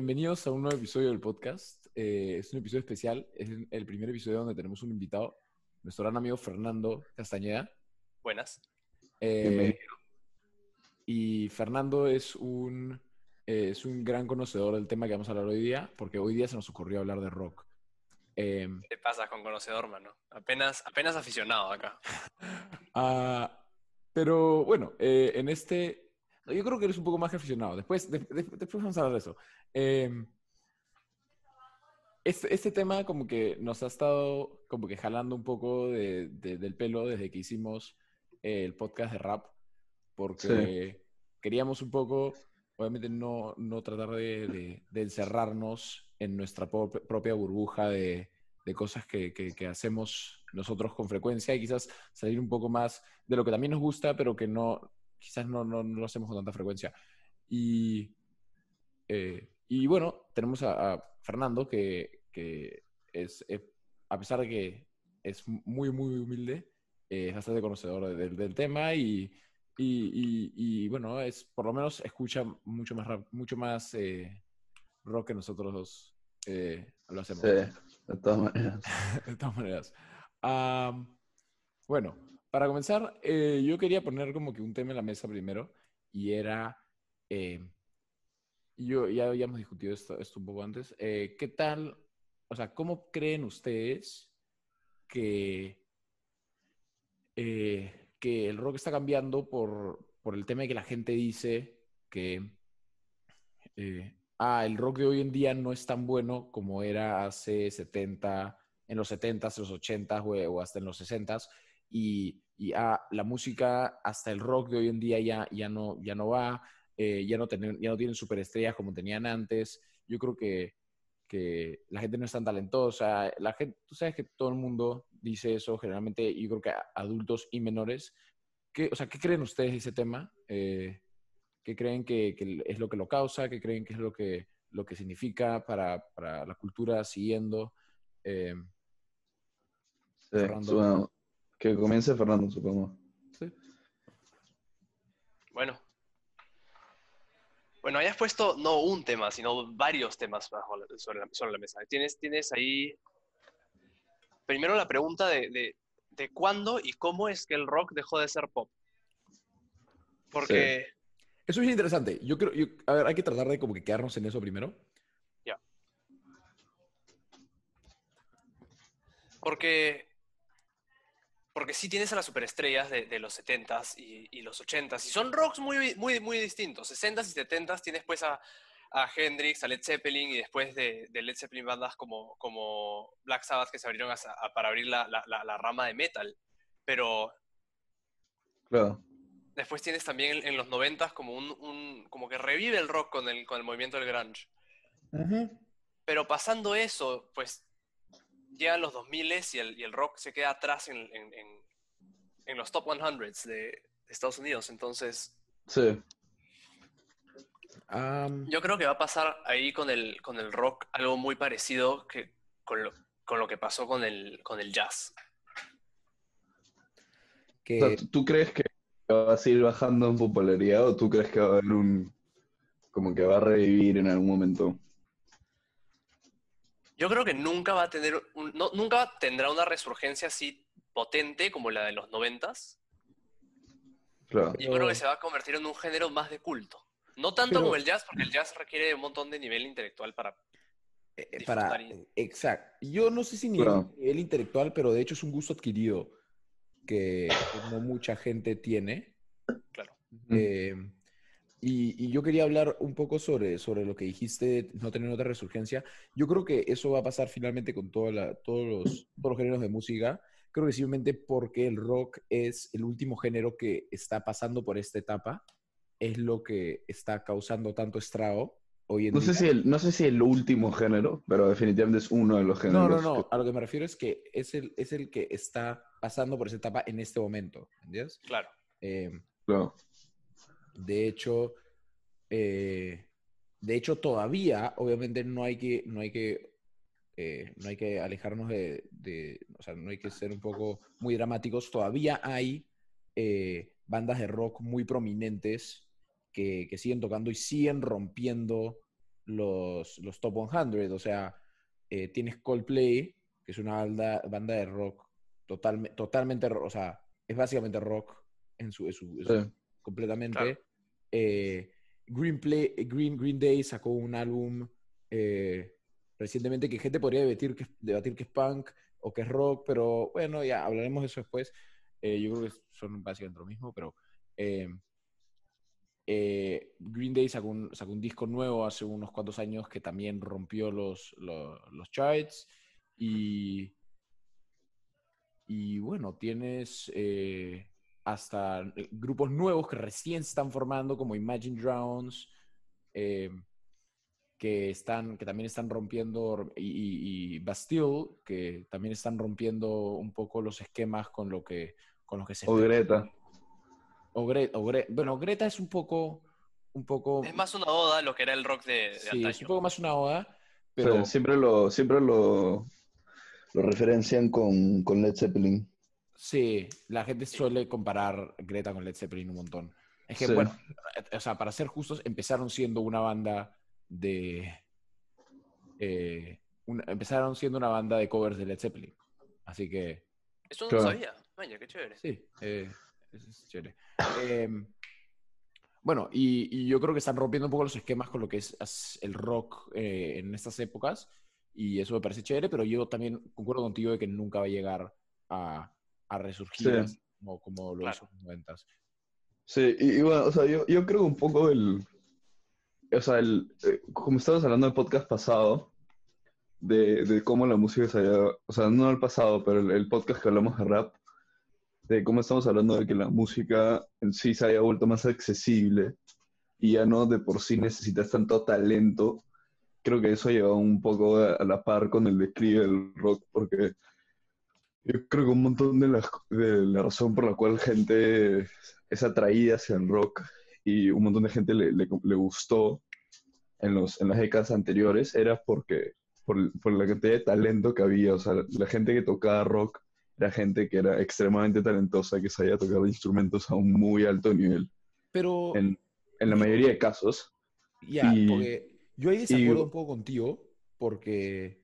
Bienvenidos a un nuevo episodio del podcast. Eh, es un episodio especial. Es el primer episodio donde tenemos un invitado, nuestro gran amigo Fernando Castañeda. Buenas. Eh, y Fernando es un, eh, es un gran conocedor del tema que vamos a hablar hoy día, porque hoy día se nos ocurrió hablar de rock. Eh, ¿Qué pasa con conocedor, mano? Apenas, apenas aficionado acá. Ah, pero bueno, en este yo creo que eres un poco más que aficionado. Después, después vamos a hablar de eso. Em, este, este, tema como que nos ha estado como que jalando un poco de, del pelo desde que hicimos el podcast de rap, porque queríamos un poco, obviamente no, no tratar de, encerrarnos en nuestra propia burbuja de, cosas que, que, hacemos nosotros con frecuencia y quizás salir un poco más de lo que también nos gusta, pero que no, quizás no, no, no lo hacemos con tanta frecuencia. Y, eh, y bueno, tenemos a, Fernando, que, que es, a pesar de que es muy, muy humilde, eh, es bastante conocedor del, del tema y, y, y, bueno, es por lo menos escucha mucho más, mucho más eh, rock que nosotros lo hacemos. Sí, de todas maneras. de todas maneras. bueno, para comenzar, eh, yo quería poner como que un tema en la mesa primero y era, eh, yo ya habíamos discutido esto, un poco antes, eh, ¿qué tal, o sea, cómo creen ustedes que, que el rock está cambiando por, por, el tema de que la gente dice que, ah, el rock de hoy en día no es tan bueno como era hace 70, en los 70s, los 80s o, hasta en los 60s? Y, y ah, la música, hasta el rock de hoy en día ya, ya, no, ya no va, eh, ya, no tienen, ya no tienen superestrellas como tenían antes. Yo creo que, que la gente no es tan talentosa. La gente, tú sabes que todo el mundo dice eso generalmente, yo creo que adultos y menores. ¿Qué, o sea, ¿qué creen ustedes de ese tema? Eh, ¿Qué creen que, que, es lo que lo causa? ¿Qué creen que es lo que, lo que significa para, para la cultura siguiendo? Eh, sí, que comience Fernando, supongo. Sí. Bueno. Bueno, hayas puesto no un tema, sino varios temas sobre, la, mesa. Tienes, tienes ahí primero la pregunta de, cuándo y cómo es que el rock dejó de ser pop. Porque... Eso es interesante. Yo creo, a ver, hay que tratar de como que quedarnos en eso primero. Ya. Porque porque sí tienes a las superestrellas de, los 70s y, los 80s, y son rocks muy, muy, muy distintos. 60s y 70s tienes pues a, Hendrix, a Led Zeppelin, y después de, Led Zeppelin bandas como, como Black Sabbath que se abrieron para abrir la, rama de metal. Pero... Claro. Después tienes también en, los 90s como, un, como que revive el rock con el, con el movimiento del grunge. Pero pasando eso, pues llegan los 2000 y el, y el rock se queda atrás en, en, los top 100 de Estados Unidos. Entonces, sí. yo creo que va a pasar ahí con el, con el rock algo muy parecido que con lo, con lo que pasó con el, con el jazz. ¿Tú crees que va a seguir bajando en popularidad o tú crees que va a haber un... como que va a revivir en algún momento? Yo creo que nunca va a tener, nunca tendrá una resurgencia así potente como la de los noventas. Claro. Yo creo que se va a convertir en un género más de culto. No tanto como el jazz, porque el jazz requiere un montón de nivel intelectual para. Eh, eh, para Exacto. Yo no sé si nivel, nivel, intelectual, pero de hecho es un gusto adquirido que no mucha gente tiene. Claro. Eh, y, yo quería hablar un poco sobre, sobre lo que dijiste, no tener otra resurgencia. Yo creo que eso va a pasar finalmente con toda la, todos, los, todos los géneros de música. Creo que simplemente porque el rock es el último género que está pasando por esta etapa, es lo que está causando tanto estrago hoy en no día. Sé si el, no sé si el último género, pero definitivamente es uno de los géneros. No, no, no. A lo que me refiero es que es el, es el que está pasando por esa etapa en este momento. ¿Entiendes? Claro. Eh, claro. De hecho, eh, de hecho, todavía, obviamente, no hay que, no hay que, eh, no hay que alejarnos de, o sea, no hay que ser un poco muy dramáticos. Todavía hay eh, bandas de rock muy prominentes que, siguen tocando y siguen rompiendo los, los top 100. O sea, tienes Coldplay, que es una banda, banda de rock total, totalmente, o sea, es básicamente rock en su, en su- en su- Sí. completamente. Claro. Eh, Green, Play, Green, Green Day sacó un álbum eh, recientemente que gente podría debatir que, es punk o que es rock, pero bueno, ya hablaremos de eso después. Eh, yo creo que son básicamente lo mismo, pero eh, eh, Green Day sacó un, disco nuevo hace unos cuantos años que también rompió los, los, charts y, y bueno, tienes eh, hasta grupos nuevos que recién se están formando como Imagine Drowns, eh, que, están, que también están rompiendo, y, Bastille, que también están rompiendo un poco los esquemas con lo que, con los que se O. Greta. O Gre- o Gre- bueno, Greta es un poco, un poco, Es más una oda lo que era el rock de, de sí, antaño. es un poco más una oda, O pero sea, siempre lo, siempre lo, lo referencian con, con Led Zeppelin. Sí, la gente suele comparar Greta con Led Zeppelin un montón. Es que, Sí. bueno, o sea, para ser justos, empezaron siendo una banda de, eh, una- empezaron siendo una banda de covers de Led Zeppelin, así que Eso no Claro. lo sabía. Vaya, qué chévere. Sí, eh, eso es chévere. Em, bueno, y, y yo creo que están rompiendo un poco los esquemas con lo que es el rock eh, en estas épocas, y eso me parece chévere, pero yo también concuerdo contigo de que nunca va a llegar a, a resurgir Sí. como, como lo Claro. hizo en los noventas. Sí, y, y bueno, o sea, yo, yo creo un poco el. O sea, el, eh, como estábamos hablando del podcast pasado, de, de cómo la música se haya. O sea, no el pasado, pero el, el podcast que hablamos de rap, de cómo estamos hablando de que la música en sí se haya vuelto más accesible y ya no de por sí necesitas tanto talento. Creo que eso ha llevado un poco a, a la par con el declive del rock, porque yo creo que un montón de la, de la razón por la cual gente es atraída hacia el rock y un montón de gente le, le- le gustó en, los, en las décadas anteriores era porque por, por la cantidad de talento que había. O sea, la, la gente que tocaba rock era gente que era extremadamente talentosa, que sabía tocar instrumentos a un muy alto nivel. Pero En, en la mayoría de casos. ya, y- porque yo ahí desacuerdo y- un poco contigo, porque,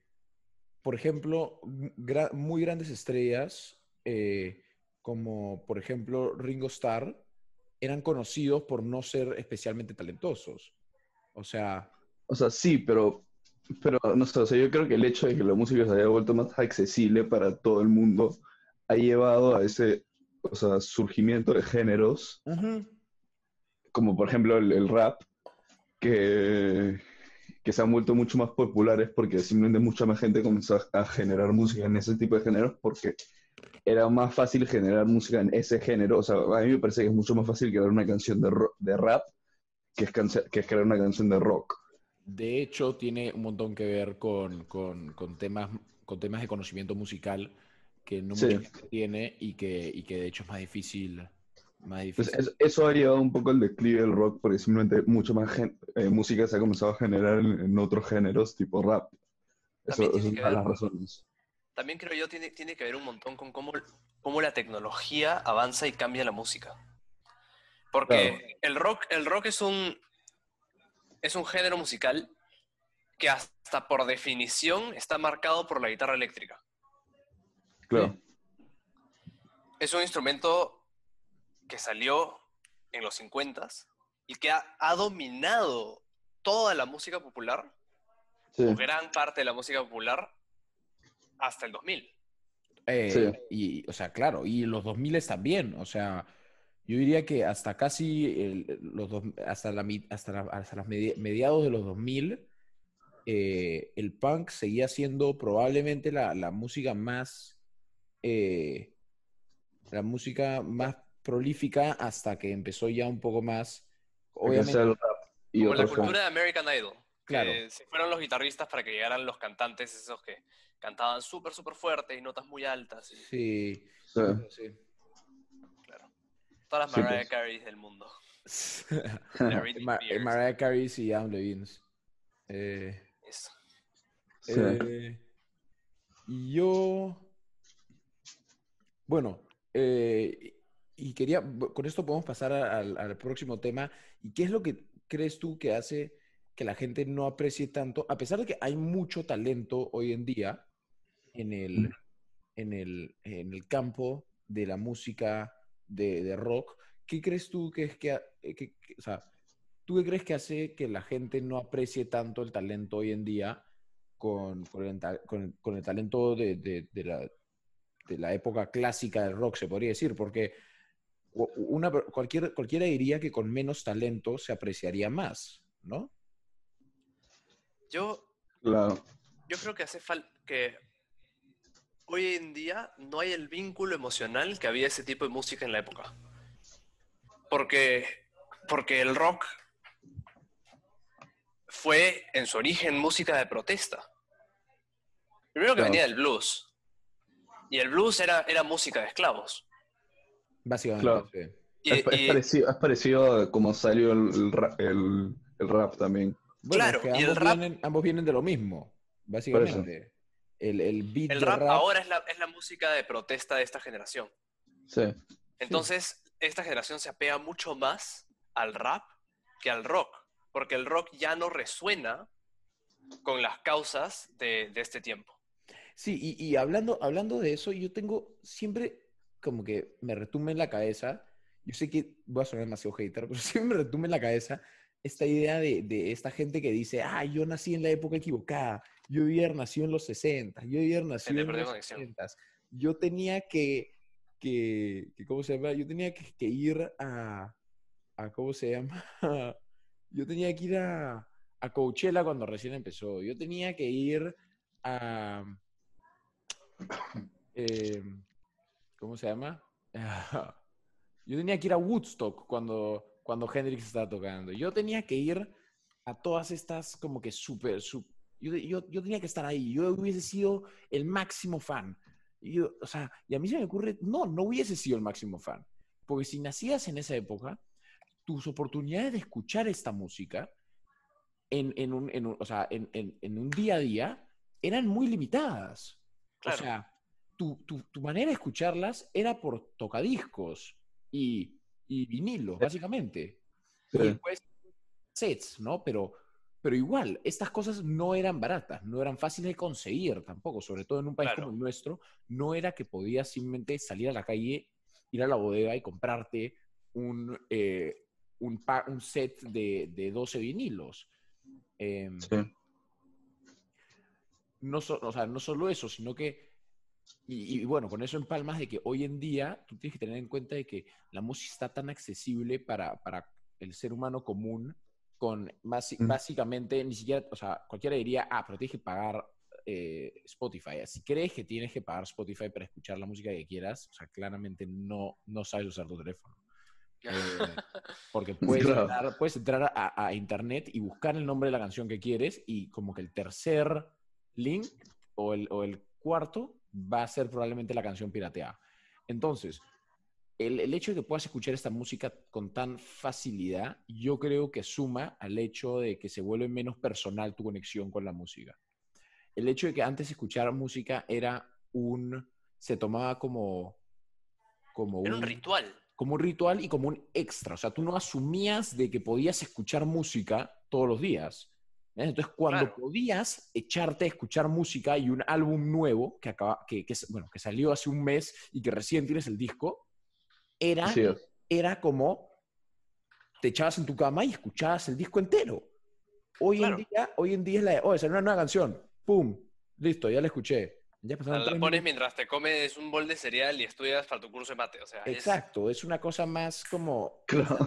por ejemplo, gra- muy grandes estrellas, eh, como por ejemplo Ringo Starr, eran conocidos por no ser especialmente talentosos. O sea, O sea, sí, pero, pero no sé, o sea, yo creo que el hecho de que la música se haya vuelto más accesible para todo el mundo ha llevado a ese o sea, surgimiento de géneros como por ejemplo el, el rap, que, que se han vuelto mucho más populares porque simplemente mucha más gente comenzó a, a generar música en ese tipo de géneros porque era más fácil generar música en ese género. O sea, a mí me parece que es mucho más fácil crear una canción de, ro- de rap que es, canse- que es crear una canción de rock. de hecho, tiene un montón que ver con, con- con temas, con temas de conocimiento musical que no Sí. mucha gente tiene y que, y que de hecho es más difícil. Más Entonces, difícil. es- eso ha llevado un poco al declive del rock porque simplemente mucha más gen- eh, música se ha comenzado a generar en, en otros géneros tipo rap. Eso, es una de las razones. También creo yo tiene, tiene que ver un montón con cómo, cómo la tecnología avanza y cambia la música. Porque el rock, el rock es un es un género musical que hasta por definición está marcado por la guitarra eléctrica. Claro. Es un instrumento que salió en los 50 y que ha, ha dominado toda la música popular, Sí. o gran parte de la música popular, hasta el 2000. Eh, Sí. Y, o sea, claro, y los 2000 también. O sea, yo diría que hasta casi el- los dos, hasta, la, mi- hasta, la- hasta los medi- mediados de los 2000, eh, el punk seguía siendo probablemente la, la música más, eh, la música más prolífica hasta que empezó ya un poco más, obviamente, sea el rap y Como la cultura de American Idol. Claro. Que se fueron los guitarristas para que llegaran los cantantes esos que cantaban súper, súper fuerte y notas muy altas. y- sí, claro. Todas las Sí, Mariah pues. Carey del mundo. Spears, Mariah Carey y Adam Levine. Eh, eso. Eh, y yo, bueno, eh, y quería, con esto podemos pasar al, al próximo tema. ¿Y qué es lo que crees tú que hace que la gente no aprecie tanto, a pesar de que hay mucho talento hoy en día en el, en el, en el campo de la música de, de rock, ¿qué crees tú que es que, eh, que- que- o sea, tú qué crees que hace que la gente no aprecie tanto el talento hoy en día con, con, el, con- con el talento de, de- de la, de la época clásica del rock, se podría decir? Porque una, cualquier, cualquiera diría que con menos talento se apreciaría más, ¿no? Yo, Claro. yo creo que hace falta que hoy en día no hay el vínculo emocional que había ese tipo de música en la época. Porque, porque el rock fue en su origen música de protesta. Primero que Claro. venía del blues. Y el blues era, era música de esclavos. Básicamente. Claro. sí. Es, parecido, es parecido a como salió el, el el- el rap también. Bueno, es Claro, que y el ambos, rap- vienen, ambos vienen de lo mismo, básicamente. El, el beat el rap, ahora es la, es la música de protesta de esta generación. Sí. Entonces, esta generación se apega mucho más al rap que al rock, porque el rock ya no resuena con las causas de, de este tiempo. Sí, y, y hablando, hablando de eso, yo tengo siempre como que me retumbe en la cabeza, yo sé que voy a sonar demasiado hater, pero siempre me retumbe en la cabeza esta idea de, de esta gente que dice, ah, yo nací en la época equivocada, yo haber nacido en los 60, yo haber nacido en los conexión. 70, yo tenía que, que, que, ¿cómo se llama? Yo tenía que, que ir a, a, ¿cómo se llama? Yo tenía que ir a, a Coachella cuando recién empezó, yo tenía que ir a... eh, ¿cómo se llama? Yo tenía que ir a Woodstock cuando, cuando Hendrix estaba tocando. Yo tenía que ir a todas estas como que súper, su- yo, yo, yo tenía que estar ahí. Yo hubiese sido el máximo fan. Y yo, o sea, y a mí se me ocurre, no, no hubiese sido el máximo fan. Porque si nacías en esa época, tus oportunidades de escuchar esta música en, en un, en un- o sea, en, en- en un día a día eran muy limitadas. Claro. O sea, tu, tu- tu manera de escucharlas era por tocadiscos y, y vinilos, básicamente. Sí. Y después sets, ¿no? Pero, pero igual, estas cosas no eran baratas, no eran fáciles de conseguir tampoco, sobre todo en un país Claro. como el nuestro, no era que podías simplemente salir a la calle, ir a la bodega y comprarte un, eh, un, pa- un set de, de 12 vinilos. Em, Sí. no, so- o sea, no solo eso, sino que, y, y bueno, con eso empalmas de que hoy en día tú tienes que tener en cuenta de que la música está tan accesible para, para el ser humano común, con basi- Mm. básicamente, ni siquiera, o sea, cualquiera diría, ah, pero tienes que pagar eh, Spotify. Si crees que tienes que pagar Spotify para escuchar la música que quieras, o sea, claramente no, no sabes usar tu teléfono. Eh, porque puedes Claro. entrar, puedes entrar a, a internet y buscar el nombre de la canción que quieres y como que el tercer link o el, o el cuarto va a ser probablemente la canción pirateada. Entonces, el, el hecho de que puedas escuchar esta música con tan facilidad, yo creo que suma al hecho de que se vuelve menos personal tu conexión con la música. El hecho de que antes escuchar música era un, se tomaba como, como Era un ritual. como un ritual y como un extra. O sea, tú no asumías de que podías escuchar música todos los días. ¿Ves? Entonces, cuando Claro. podías echarte a escuchar música y un álbum nuevo que, acaba, que, que, es- bueno, que salió hace un mes y que recién tienes el disco, era, es. era como te echabas en tu cama y escuchabas el disco entero. Hoy, Claro. en, día, hoy en día es la de, oye, salió una nueva canción, ¡pum! Listo, ya la escuché. Ya pasaron la pones minutos. mientras te comes un bol de cereal y estudias para tu curso de mate. O sea, es- Exacto, es una cosa más como Claro.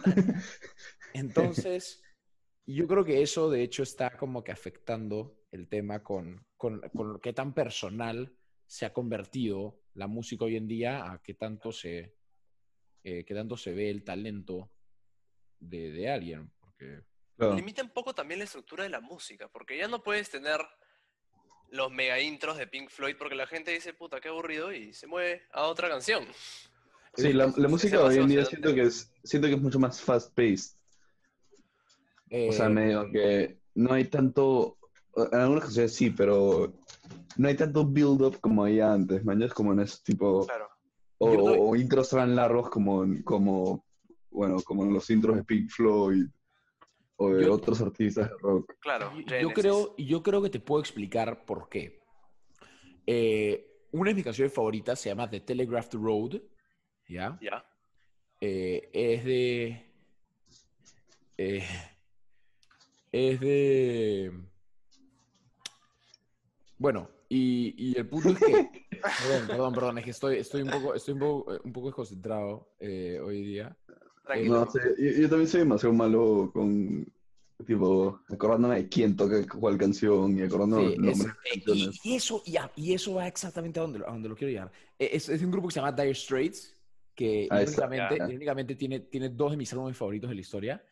Entonces, yo creo que eso de hecho está como que afectando el tema con, con, con qué tan personal se ha convertido la música hoy en día a qué tanto se, eh, qué tanto se ve el talento de, de alguien. Porque, Claro. limita un poco también la estructura de la música, porque ya no puedes tener los mega intros de Pink Floyd porque la gente dice, puta, qué aburrido, y se mueve a otra canción. Sí, la, la música hoy en día siento que es, siento que es mucho más fast-paced. O sea, eh, medio que no hay tanto, en algunas canciones sí, pero no hay tanto build-up como había antes, man. Es como en ese tipo, Claro. o, Yo doy- o intros tan largos como, como, bueno, como los intros de Pink Floyd. o de Yo- otros artistas de rock. Claro, Yo- creo, yo creo que te puedo explicar por qué. Eh, una de mis canciones favoritas se llama The Telegraphed Road, ¿ya? Ya. Eh, es de... eh, es de... Bueno, y, y el punto es que... Perdón, perdón, perdón, es que estoy, estoy un poco, estoy un poco, un poco desconcentrado eh, hoy día. Tranquilo. No sé, yo, yo también soy demasiado malo con, tipo, acordándome de quién toca cuál canción y acordándome Sí, los nombres es- de eh, canciones. y, y eso, y, a- y eso va exactamente a donde, a donde lo quiero llegar. Eh, Es, es un grupo que se llama Dire Straits, que Ah, irónicamente, irónicamente tiene, tiene dos de mis álbumes favoritos de la historia.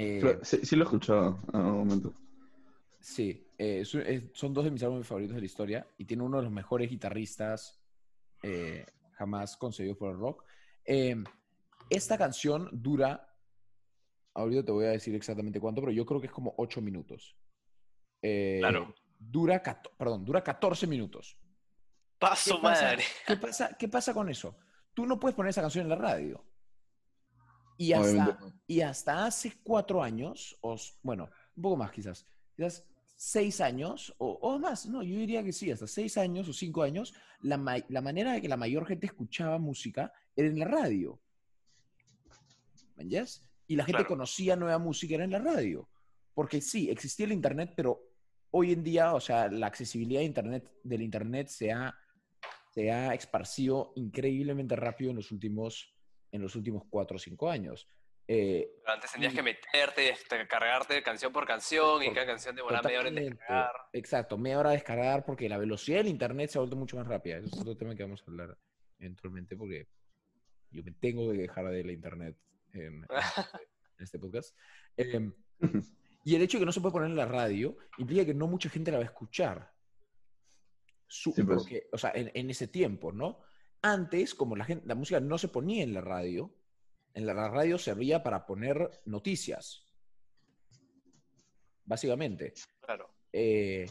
Eh, Pero sí, sí lo he escuchado a un momento. Sí, eh, es un- es- son dos de mis álbumes favoritos de la historia y tiene uno de los mejores guitarristas eh, jamás concebidos por el rock. Eh, esta canción dura, ahorita te voy a decir exactamente cuánto, pero yo creo que es como 8 minutos. Eh, Claro. Dura, perdón, dura 14 minutos. Paso ¿Qué pasa? madre. ¿Qué pasa, ¿Qué pasa con eso? Tú no puedes poner esa canción en la radio. Y hasta, y hasta hace cuatro años, o bueno, un poco más quizás, quizás seis años, o, o más, no, yo diría que sí, hasta seis años o cinco años, la, ma- la manera de que la mayor gente escuchaba música era en la radio. ¿Me entiendes? Y la gente Claro. conocía nueva música era en la radio. Porque sí, existía el Internet, pero hoy en día, o sea, la accesibilidad de Internet, del Internet se ha, se ha esparcido increíblemente rápido en los últimos, en los últimos cuatro o cinco años. Eh, Pero antes tenías y- que meterte, este, cargarte canción por canción y Por- cada canción demoraba media hora en descargar. Exacto, media hora de descargar porque la velocidad del internet se ha vuelto mucho más rápida. Eso es otro tema que vamos a hablar eventualmente porque yo me tengo que dejar de la internet en, en este, en este podcast. Em, y el hecho de que no se puede poner en la radio implica que no mucha gente la va a escuchar. Su- Sí, pues. porque, o sea, en, en ese tiempo, ¿no? Antes, como la, gente, la música no se ponía en la radio, en la, la radio servía para poner noticias. Básicamente Claro. eh,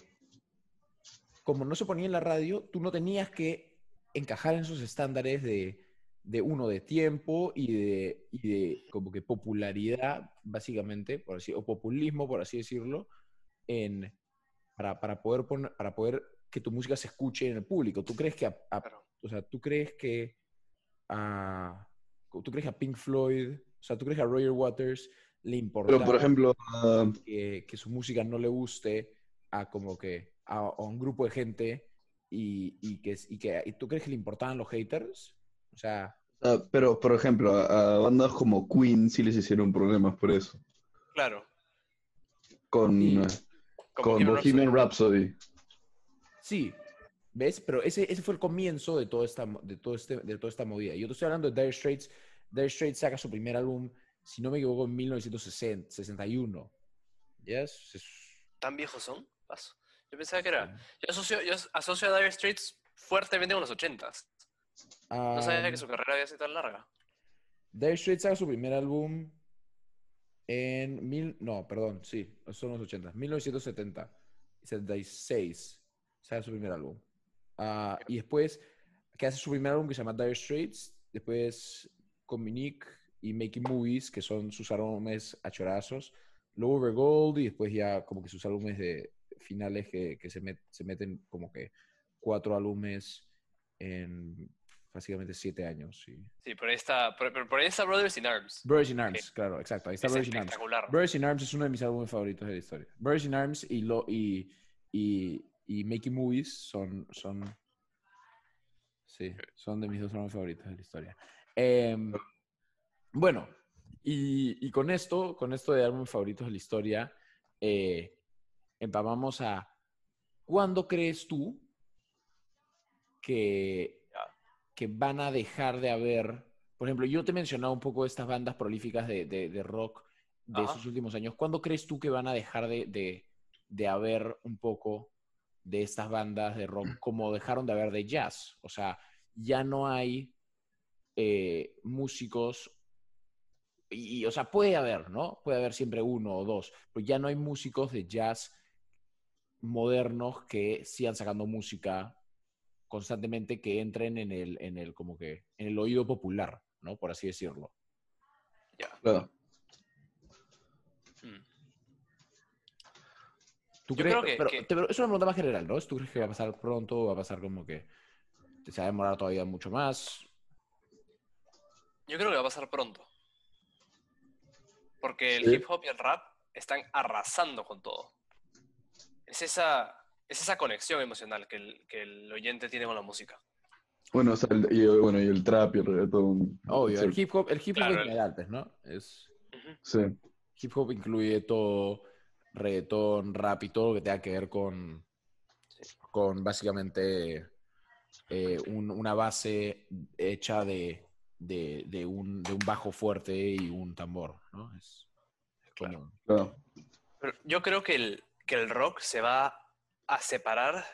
como no se ponía en la radio, tú no tenías que encajar en esos estándares de, de uno, de tiempo y de, y de como que popularidad, básicamente, por así, o populismo, por así decirlo, en, para, para, poder poner, para poder que tu música se escuche en el público. ¿Tú crees que a. o sea, tú crees que a, tú crees a Pink Floyd, o sea, tú crees que a Roger Waters le importaba Pero, por ejemplo, que, que su música no le guste a como que a, a un grupo de gente y, y que, y que y tú crees que le importaban los haters o sea ah, pero, por ejemplo, a, a bandas como Queen sí les hicieron problemas por eso. Claro. Con, Sí. con Bohemian Bohemian Rhapsody. sí ves pero ese, ese fue el comienzo de toda esta de todo este de toda esta movida yo te estoy hablando de Dire Straits Dire Straits saca su primer álbum si no me equivoco en 1961 ¿yes? Es- ¿Tan viejos son? Paso. Yo pensaba que era. Yo asocio, yo asocio a Dire Straits fuertemente con los 80s. No sabía Ah, que su carrera había sido tan larga. Dire Straits saca su primer álbum en mil, no, perdón, sí, son los 80, 1970, 76, saca su primer álbum. Ah, y después, que hace su primer álbum que se llama Dire Straits, después Communique y Making Movies, que son sus álbumes a chorazos, luego Over Gold y después ya como que sus álbumes de finales que, que se, met- se meten como que cuatro álbumes en básicamente siete años. Sí. Sí, por ahí está, por, por- por ahí está Brothers in Arms. Brothers in Arms, claro, exacto. Ahí está Es Brothers in Arms. Brothers in Arms es uno de mis álbumes favoritos de la historia. Brothers in Arms y, lo, y, y, y Making Movies son, son, sí, son de mis dos álbumes favoritos de la historia. Em, bueno, y, y con esto, con esto de álbumes favoritos de la historia, eh, empamamos a ¿cuándo crees tú que, que van a dejar de haber? Por ejemplo, yo te he mencionado un poco estas bandas prolíficas de, de- de rock de Ajá. esos últimos años. ¿Cuándo crees tú que van a dejar de, de, de haber un poco de estas bandas de rock como dejaron de haber de jazz? O sea, ya no hay eh, músicos y, y, o sea, puede haber, ¿no? Puede haber siempre uno o dos, pero ya no hay músicos de jazz modernos que sigan sacando música constantemente que entren en el, en el, como que, en el oído popular, ¿no? Por así decirlo. Ya. Claro. Mm. ¿Tú Yo crees, creo que- pero, que- pero es una pregunta más general, ¿no? ¿Tú crees que va a pasar pronto o va a pasar como que se va a demorar todavía mucho más? Yo creo que va a pasar pronto. Porque el Sí. hip hop y el rap están arrasando con todo. Es esa, es esa conexión emocional que el, que el oyente tiene con la música. Bueno, o sea, el, y, bueno, y el trap y el reggaetón. Obvio, el hip hop, el hip hop Claro, en el- general, pues, ¿no? Es, sí. hip hop incluye todo, reggaetón, rap y todo lo que tenga que ver con, con básicamente eh, un- una base hecha de, de, de un, de un bajo fuerte y un tambor, ¿no? Es, es. Claro. Pero yo creo que el, que el rock se va a separar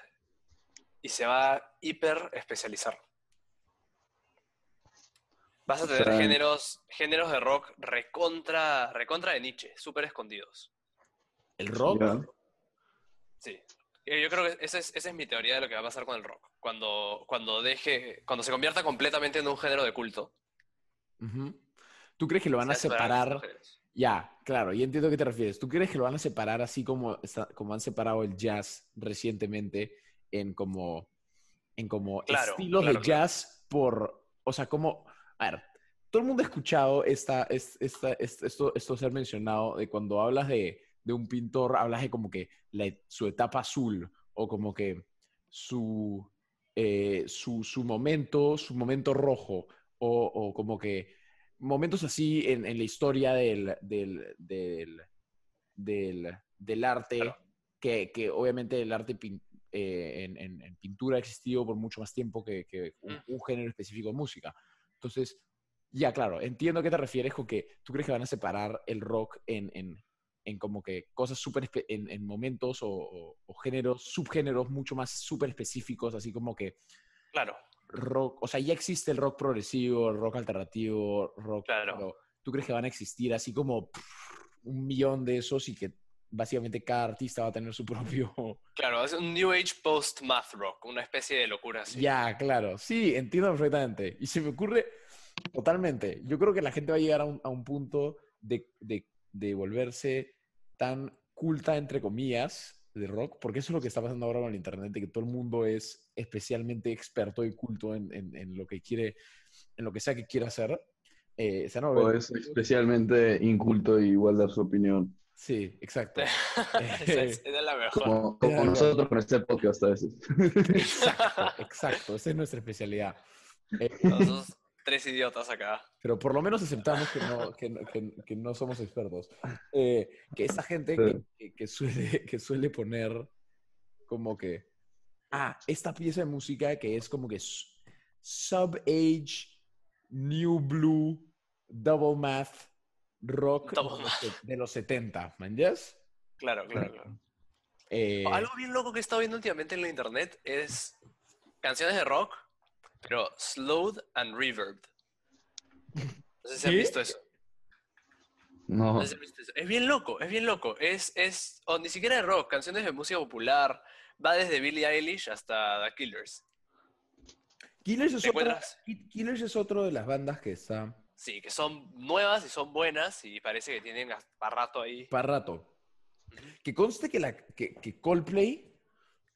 y se va a hiper especializar. Vas a O tener sea- géneros, géneros de rock recontra, recontra de niche, súper escondidos. El rock. Sí. Eh, Yo creo que esa es, esa es mi teoría de lo que va a pasar con el rock. Cuando, cuando deje, cuando se convierta completamente en un género de culto. ¿tú crees que lo van a separar. Ya, claro, y entiendo a qué te refieres. ¿Tú crees que lo van a separar así como, está- como han separado el jazz recientemente en como, en como Claro, estilos claro, de claro. jazz por, o sea, como, a ver, todo el mundo ha escuchado esta, es- esta, es- esto, esto ser mencionado de cuando hablas de, de un pintor, hablas de como que la- su etapa azul o como que su, eh, su, su momento, su momento rojo o, o como que momentos así en, en la historia del, del, del, del, del arte, Claro. que, que obviamente el arte pin- eh, en, en- en pintura ha existido por mucho más tiempo que, que un, Mm. un género específico de música. Entonces, ya claro, entiendo a qué te refieres con que tú crees que van a separar el rock en, en, en como que cosas súper, en, en momentos o, o- o géneros, subgéneros mucho más súper específicos, así como que Claro, rock, o sea, ya existe el rock progresivo, el rock alternativo, rock, Claro. pero ¿tú crees que van a existir así como pff, un millón de esos y que básicamente cada artista va a tener su propio... claro, es un New Age post-math rock, una especie de locura así. Ya, claro, sí, entiendo perfectamente. Y se me ocurre totalmente. Yo creo que la gente va a llegar a un, a un punto de, de- de volverse tan culta, entre comillas, de rock, porque eso es lo que está pasando ahora con el Internet, de que todo el mundo es especialmente experto y culto en, en- en lo que quiere, en lo que sea que quiera hacer. Eh, se O es especialmente inculto y igual dar su opinión. Sí, exacto. esa, es, esa es la mejor. Como, nosotros con este podcast a veces. Exacto, exacto. Esa es nuestra especialidad. Eh, Nosotros tres idiotas acá. pero por lo menos aceptamos que no, que, no- que- que no somos expertos. Eh, que esa gente que, que- que suele, que suele poner como que, ah, esta pieza de música que es como que sub-age, new blue, double math, rock Double de, los, se- de los 70, ¿me entiendes? Claro, claro, claro. Eh, Algo bien loco que he estado viendo últimamente en la internet es canciones de rock, pero slowed and reverbed. No sé si han visto eso. No. No sé si han visto eso. Es bien loco, es bien loco. Es, es, o ni siquiera de rock, canciones de música popular. Va desde Billie Eilish hasta The Killers. Killers, es ¿Te otra- Killers es otro de las bandas que está Sí, que son nuevas y son buenas y parece que tienen para rato ahí. para rato. Que conste que, la, que, que Coldplay,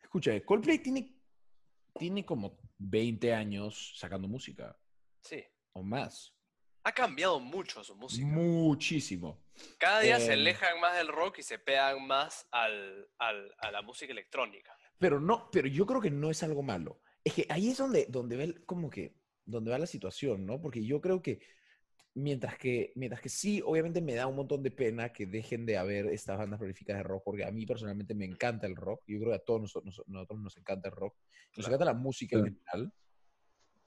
escucha, Coldplay tiene, tiene como 20 años sacando música Sí. o más. Ha cambiado mucho su música. Muchísimo. Cada día se Em. alejan más del rock y se pegan más al, al- a la música electrónica. Pero no, pero yo creo que no es algo malo. Es que ahí es donde, donde ve el- como que, donde va la situación, ¿no? Porque yo creo que mientras que, mientras que sí, obviamente me da un montón de pena que dejen de haber estas bandas prolíficas de rock, porque a mí personalmente me encanta el rock. Yo creo que a todos nosotros, nosotros nos encanta el rock. Nos Claro. encanta la música en general.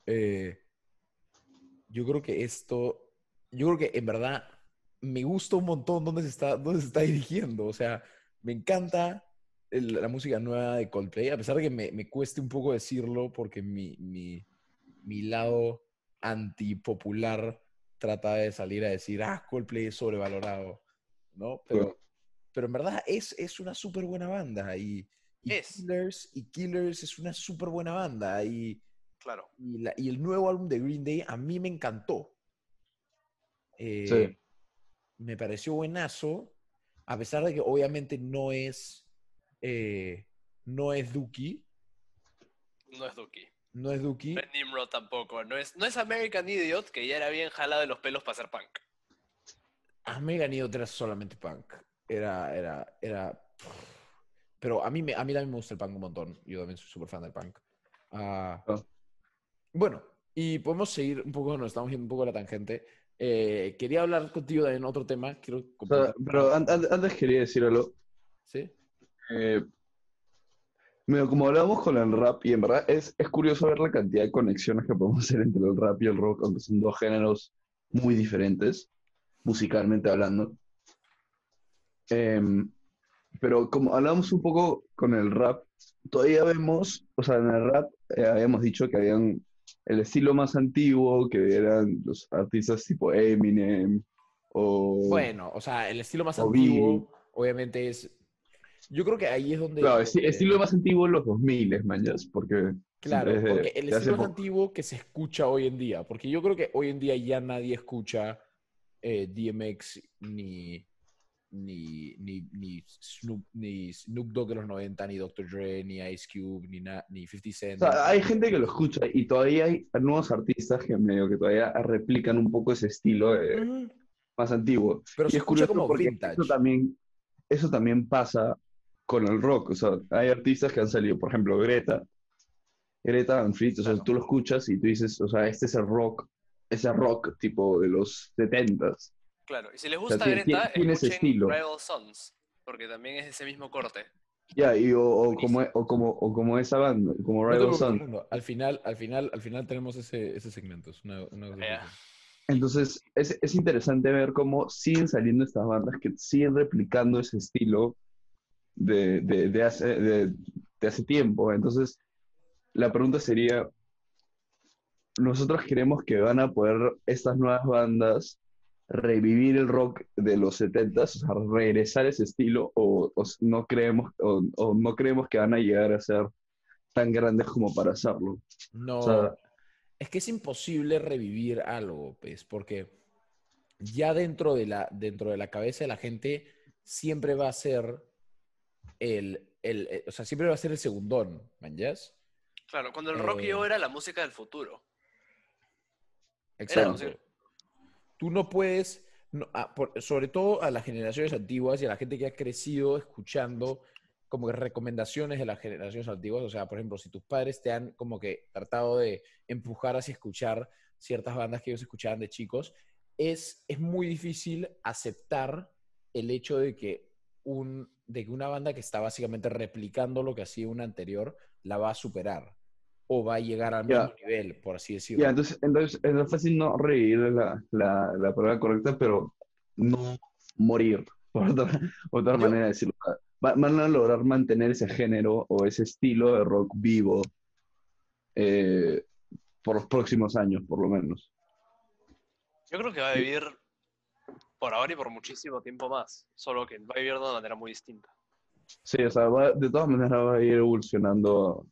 Eh, yo creo que esto, yo creo que en verdad me gusta un montón dónde se está, dónde se está dirigiendo. O sea, me encanta el- la música nueva de Coldplay, a pesar de que me, me cueste un poco decirlo porque mi, mi, mi lado antipopular trata de salir a decir, ah, Coldplay es sobrevalorado, ¿no? Pero, pero en verdad es, es una súper buena banda y, y Es. Killers, y Killers es una súper buena banda y, Claro. y, la- y el nuevo álbum de Green Day a mí me encantó. Eh, Sí. Me pareció buenazo, a pesar de que obviamente no es eh, no es Dookie. No es Duki. No es Dookie. No es Nimrod tampoco. No es, no es American Idiot, que ya era bien jalado de los pelos para hacer punk. Megan Idiot era solamente punk. Era, era, era. Pero a mí, me, a mí también me gusta el punk un montón. Yo también soy súper fan del punk. Ah, Ah. Bueno, y podemos seguir un poco, nos estamos yendo un poco a la tangente. Eh, quería hablar contigo de otro tema. Quiero O sea, completar- pero an- an- antes quería decir algo. ¿Sí? Eh, mira, como hablábamos con el rap, y en verdad es, es curioso ver la cantidad de conexiones que podemos hacer entre el rap y el rock, aunque son dos géneros muy diferentes, musicalmente hablando. Em, pero como hablamos un poco con el rap, todavía vemos, o sea, en el rap eh, habíamos dicho que habían el estilo más antiguo, que eran los artistas tipo Eminem, o... Bueno, o sea, el estilo más O antiguo, obviamente, es. Yo creo que ahí es donde. Claro, eh, estilo más antiguo en los 2000, mañas, porque... Claro, es porque el estilo más antiguo que se escucha hoy en día, porque yo creo que hoy en día ya nadie escucha eh, DMX ni, ni, ni, ni, Snoop, ni Snoop Dogg de los 90, ni Dr. Dre, ni Ice Cube, ni, na- ni 50 O Cent. sea, hay gente que lo escucha y todavía hay nuevos artistas que medio que todavía replican un poco ese estilo eh, más antiguo. Pero y se es escucha como porque vintage. Eso también, eso también pasa con el rock. O sea, hay artistas que han salido, por ejemplo, Greta. Greta Van Fleet, o sea, Claro. tú lo escuchas y tú dices, o sea, este es el rock, ese rock tipo de los 70s. Claro. Y si les sea, gusta tiene- Greta, tiene ese escuchen estilo. Rival Sons, porque también es de ese mismo corte. Ya, y o, como, o, como, o como esa banda, como No Rival Sons. Al final, al final, al final tenemos ese, ese segmento. es una- una- Ya. Entonces, es, es interesante ver cómo siguen saliendo estas bandas que siguen replicando ese estilo de, de, de hace, de, de hace tiempo. Entonces, la pregunta sería, ¿nosotros creemos que van a poder estas nuevas bandas revivir el rock de los 70s, o sea, regresar ese estilo, o, o no creemos, o, o no creemos que van a llegar a ser tan grandes como para hacerlo? No, O sea- es que es imposible revivir algo, pues, porque ya dentro de la, dentro de la cabeza de la gente siempre va a ser el, el, eh, o sea, siempre va a ser el segundón, ¿man? yes? Claro, cuando el rock Eh. llegó era la música del futuro. Exacto. música- Tú no puedes, no- ah, por- sobre todo a las generaciones antiguas y a la gente que ha crecido escuchando como que recomendaciones de las generaciones antiguas. O sea, por ejemplo, si tus padres te han como que tratado de empujar hacia escuchar ciertas bandas que ellos escuchaban de chicos, es, es muy difícil aceptar el hecho de que, un, de que una banda que está básicamente replicando lo que hacía una anterior la va a superar o va a llegar al Ya. mismo nivel, por así decirlo. Ya, entonces, entonces es fácil no revivir la, la, la palabra correcta, pero no morir, por otra, otra Yo- manera de decirlo. Va- Van a lograr mantener ese género o ese estilo de rock vivo eh, por los próximos años, por lo menos. Yo creo que va a vivir por ahora y por muchísimo tiempo más, solo que va a vivir de una manera muy distinta. Sí, o sea, va- de todas maneras va a ir evolucionando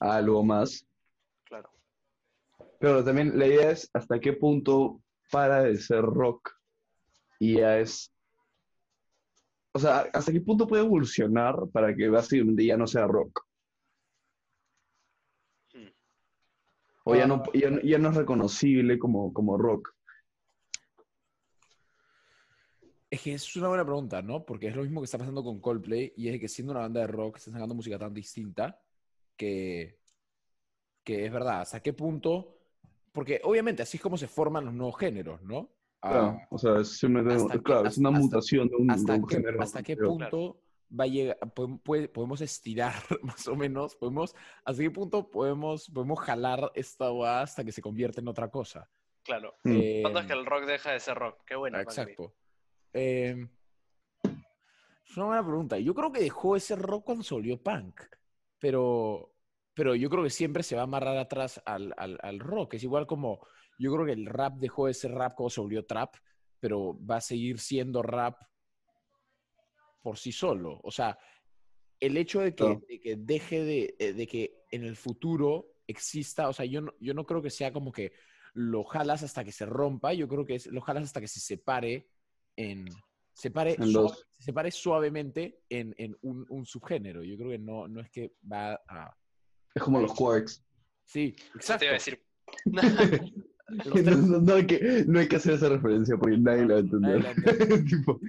a algo más. Claro. Pero también la idea es hasta qué punto para de ser rock y ya es... O sea, hasta qué punto puede evolucionar para que básicamente ya no sea rock. Hmm. O ya no, ya, ya no es reconocible como, como rock. Es que es una buena pregunta, ¿no? Porque es lo mismo que está pasando con Coldplay y es que siendo una banda de rock están sacando música tan distinta que, que es verdad, ¿hasta qué punto? Porque obviamente así es como se forman los nuevos géneros, ¿no? Ah, Claro, o sea, es, qué- claro, es una hasta- mutación de un, de ¿Hasta un qué, género. hasta qué punto va a llegar, podemos, puede- podemos estirar más o menos, podemos, hasta qué punto podemos, podemos jalar esta hasta que se convierta en otra cosa? Claro. Mm. Eh, ¿Cuándo es que el rock deja de ser rock? Qué bueno. Exacto. Eh, es una buena pregunta. Yo creo que dejó ese rock cuando se volvió punk, pero, pero yo creo que siempre se va a amarrar atrás al, al- al rock. Es igual como yo creo que el rap dejó de ser rap cuando se volvió trap, pero va a seguir siendo rap por sí solo. O sea, el hecho de que, de que deje de, eh, de que en el futuro exista, o sea, yo no, yo no creo que sea como que lo jalas hasta que se rompa, yo creo que es, lo jalas hasta que se separe en separe, En suave- dos. se separe suavemente en, en un, un subgénero. Yo creo que no, no es que va a... Es como los quarks. Sí, exacto. te iba a decir. No, no- no hay que, no hay que hacer esa referencia porque nadie la va a entender. Tipo,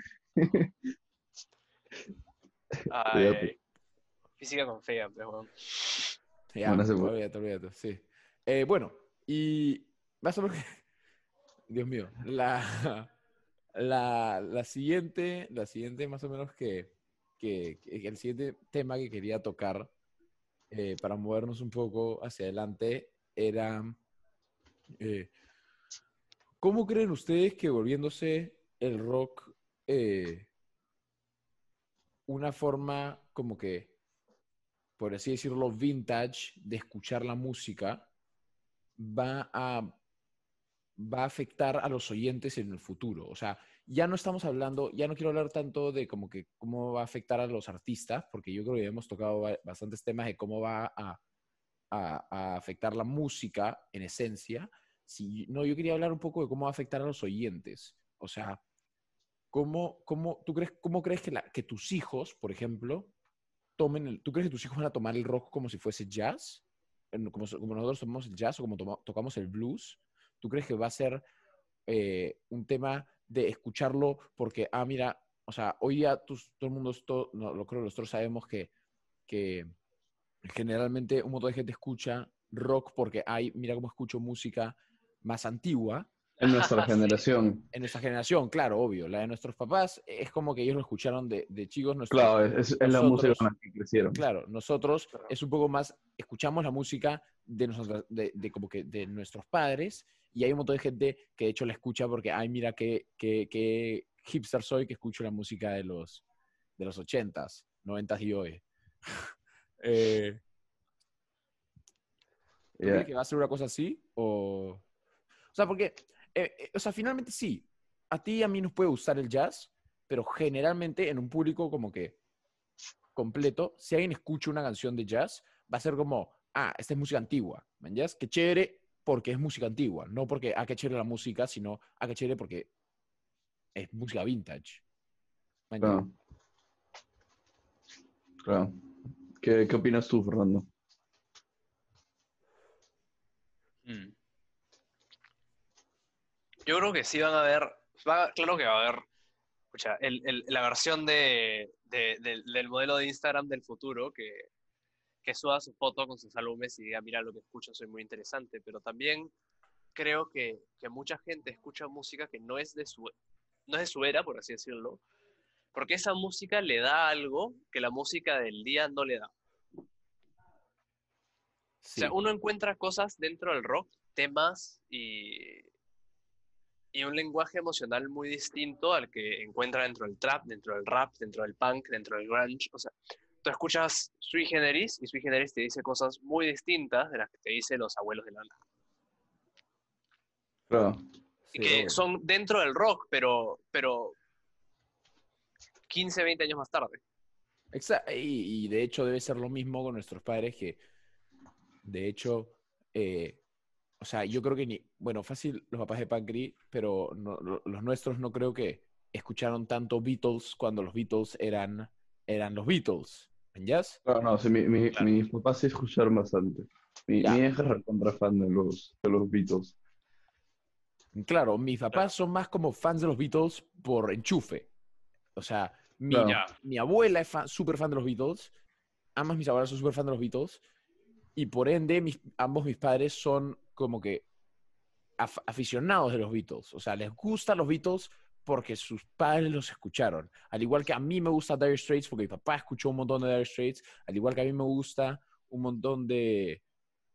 Ay, Ya, ay. Física con fea, pero bueno. Ya, Bueno, olvídate, olvídate, sí. Eh, bueno, y más o menos, Dios mío, la, la, la siguiente, la siguiente más o menos que, que, el siguiente tema que quería tocar eh, para movernos un poco hacia adelante era, eh, ¿cómo creen ustedes que volviéndose el rock eh, una forma como que por así decirlo, vintage de escuchar la música va a, va a afectar a los oyentes en el futuro. O sea, ya no estamos hablando, ya no quiero hablar tanto de como que cómo va a afectar a los artistas, porque yo creo que hemos tocado ba- bastantes temas de cómo va a, afectar la música en esencia. Si, no, yo quería hablar un poco de cómo va a afectar a los oyentes. O sea, ¿cómo, cómo, ¿tú crees, cómo crees que, que tus hijos, por ejemplo, tomen el, ¿tú crees que tus hijos van a tomar el rock como si fuese jazz? Como, como nosotros tomamos el jazz o como tocamos el blues. ¿Tú crees que va a ser eh, un tema de escucharlo porque, ah, mira, o sea, hoy día tus- todo el mundo, todo- no, lo creo nosotros sabemos que, que generalmente un montón de gente escucha rock porque, ay, mira cómo escucho música más antigua, en nuestra generación. en nuestra generación, claro, obvio. La de nuestros papás es como que ellos lo escucharon de, de chicos. nuestros- Claro, es, es la música con la que crecieron. Claro, nosotros Claro. es un poco más, escuchamos la música de, nosotros, de, de como que de nuestros padres y hay un montón de gente que de hecho la escucha porque, ay, mira qué, qué, qué hipster soy que escucho la música de los, de los 80s, 90s y hoy. eh, ¿Tú Ya. crees que va a ser una cosa así? O, o sea, porque, eh, eh, o sea, finalmente sí, a ti y a mí nos puede gustar el jazz, pero generalmente en un público como que completo, si alguien escucha una canción de jazz, va a ser como, ah, esta es música antigua, ¿man jazz? Qué chévere porque es música antigua, no porque, ah, qué chévere la música, sino, ah, qué chévere porque es música vintage. Claro. Claro. ¿Qué, ¿Qué opinas tú, Fernando? Mm. Yo creo que sí van a haber, va- claro que va a haber, escucha, el- el- la versión de, de- del, del modelo de Instagram del futuro que, que suba su foto con sus álbumes y diga, mira lo que escucho, soy muy interesante, pero también creo que, que mucha gente escucha música que no es de su, no es de su era, por así decirlo, porque esa música le da algo que la música del día no le da. O sea, uno encuentra cosas dentro del rock, temas y, y un lenguaje emocional muy distinto al que encuentra dentro del trap, dentro del rap, dentro del punk, dentro del grunge. O sea, tú escuchas Sui Generis y Sui Generis te dice cosas muy distintas de las que te dicen los abuelos de Lana. Claro. Y Sí, que obvio. son dentro del rock, pero, pero 15, 20 años más tarde. Exa- y, y de hecho debe ser lo mismo con nuestros padres que, de hecho, eh, o sea, yo creo que ni, bueno, fácil los papás de Pancri, pero no- lo- los nuestros no creo que escucharon tanto Beatles cuando los Beatles eran, eran los Beatles. ¿Jazz? Claro, no, sí, mi- mi- Claro. mis papás sí escucharon bastante. Mi, mi hija es recontra fan de los, de los Beatles. Claro, mis papás son más como fans de los Beatles por enchufe. O sea, mi, Claro. Mi abuela es fan- súper fan de los Beatles, ambas mis abuelas son súper fan de los Beatles, y por ende mis- ambos mis padres son como que af- aficionados de los Beatles. O sea, les gustan los Beatles porque sus padres los escucharon. Al igual que a mí me gusta Dire Straits porque mi papá escuchó un montón de Dire Straits, al igual que a mí me gusta un montón de...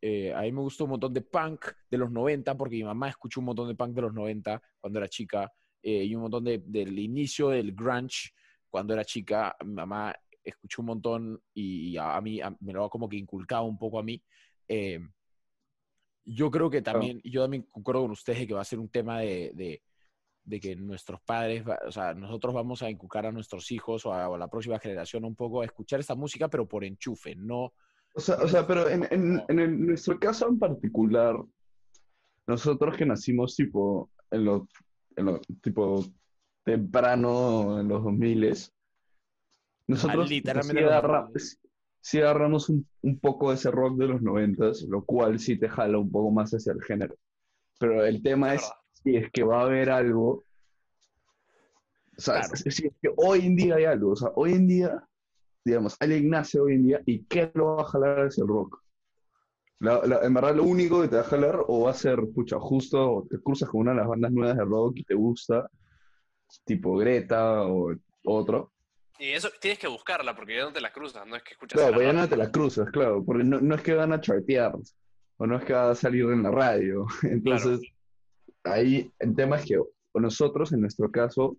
eh, a mí me gustó un montón de punk de los 90 porque mi mamá escuchó un montón de punk de los 90 cuando era chica eh, y un montón de, del inicio del grunge cuando era chica. Mi mamá escuchó un montón y a, a mí a- me lo ha como que inculcado un poco a mí. Eh, yo creo que también, yo también concuerdo con ustedes de que va a ser un tema de, de, de que nuestros padres, o sea, nosotros vamos a inculcar a nuestros hijos o a, la próxima generación un poco a escuchar esta música, pero por enchufe, no. O sea, o sea pero en, en, en el- nuestro caso en particular, nosotros que nacimos tipo en los, en los tipo temprano en los 2000 nosotros literalmente sí, los agarra- 2000. sí agarramos un, un poco de ese rock de los 90, lo cual sí te jala un poco más hacia el género. Pero el tema Es. Si es que va a haber algo. O sea, Claro. si es que hoy en día hay algo. O sea, hoy en día, digamos, alguien nace hoy en día y ¿qué lo va a jalar hacia el rock? La- la- en verdad, lo único que te va a jalar o va a ser, pucha, justo o te cruzas con una de las bandas nuevas de rock y te gusta, tipo Greta o otro. Y eso tienes que buscarla porque ya no te la cruzas, no es que escuchas Claro, pero ya no te la cruzas, claro, porque no, no es que van a chartear, o no es que va a salir en la radio. Entonces, ahí el tema es que nosotros, en nuestro caso,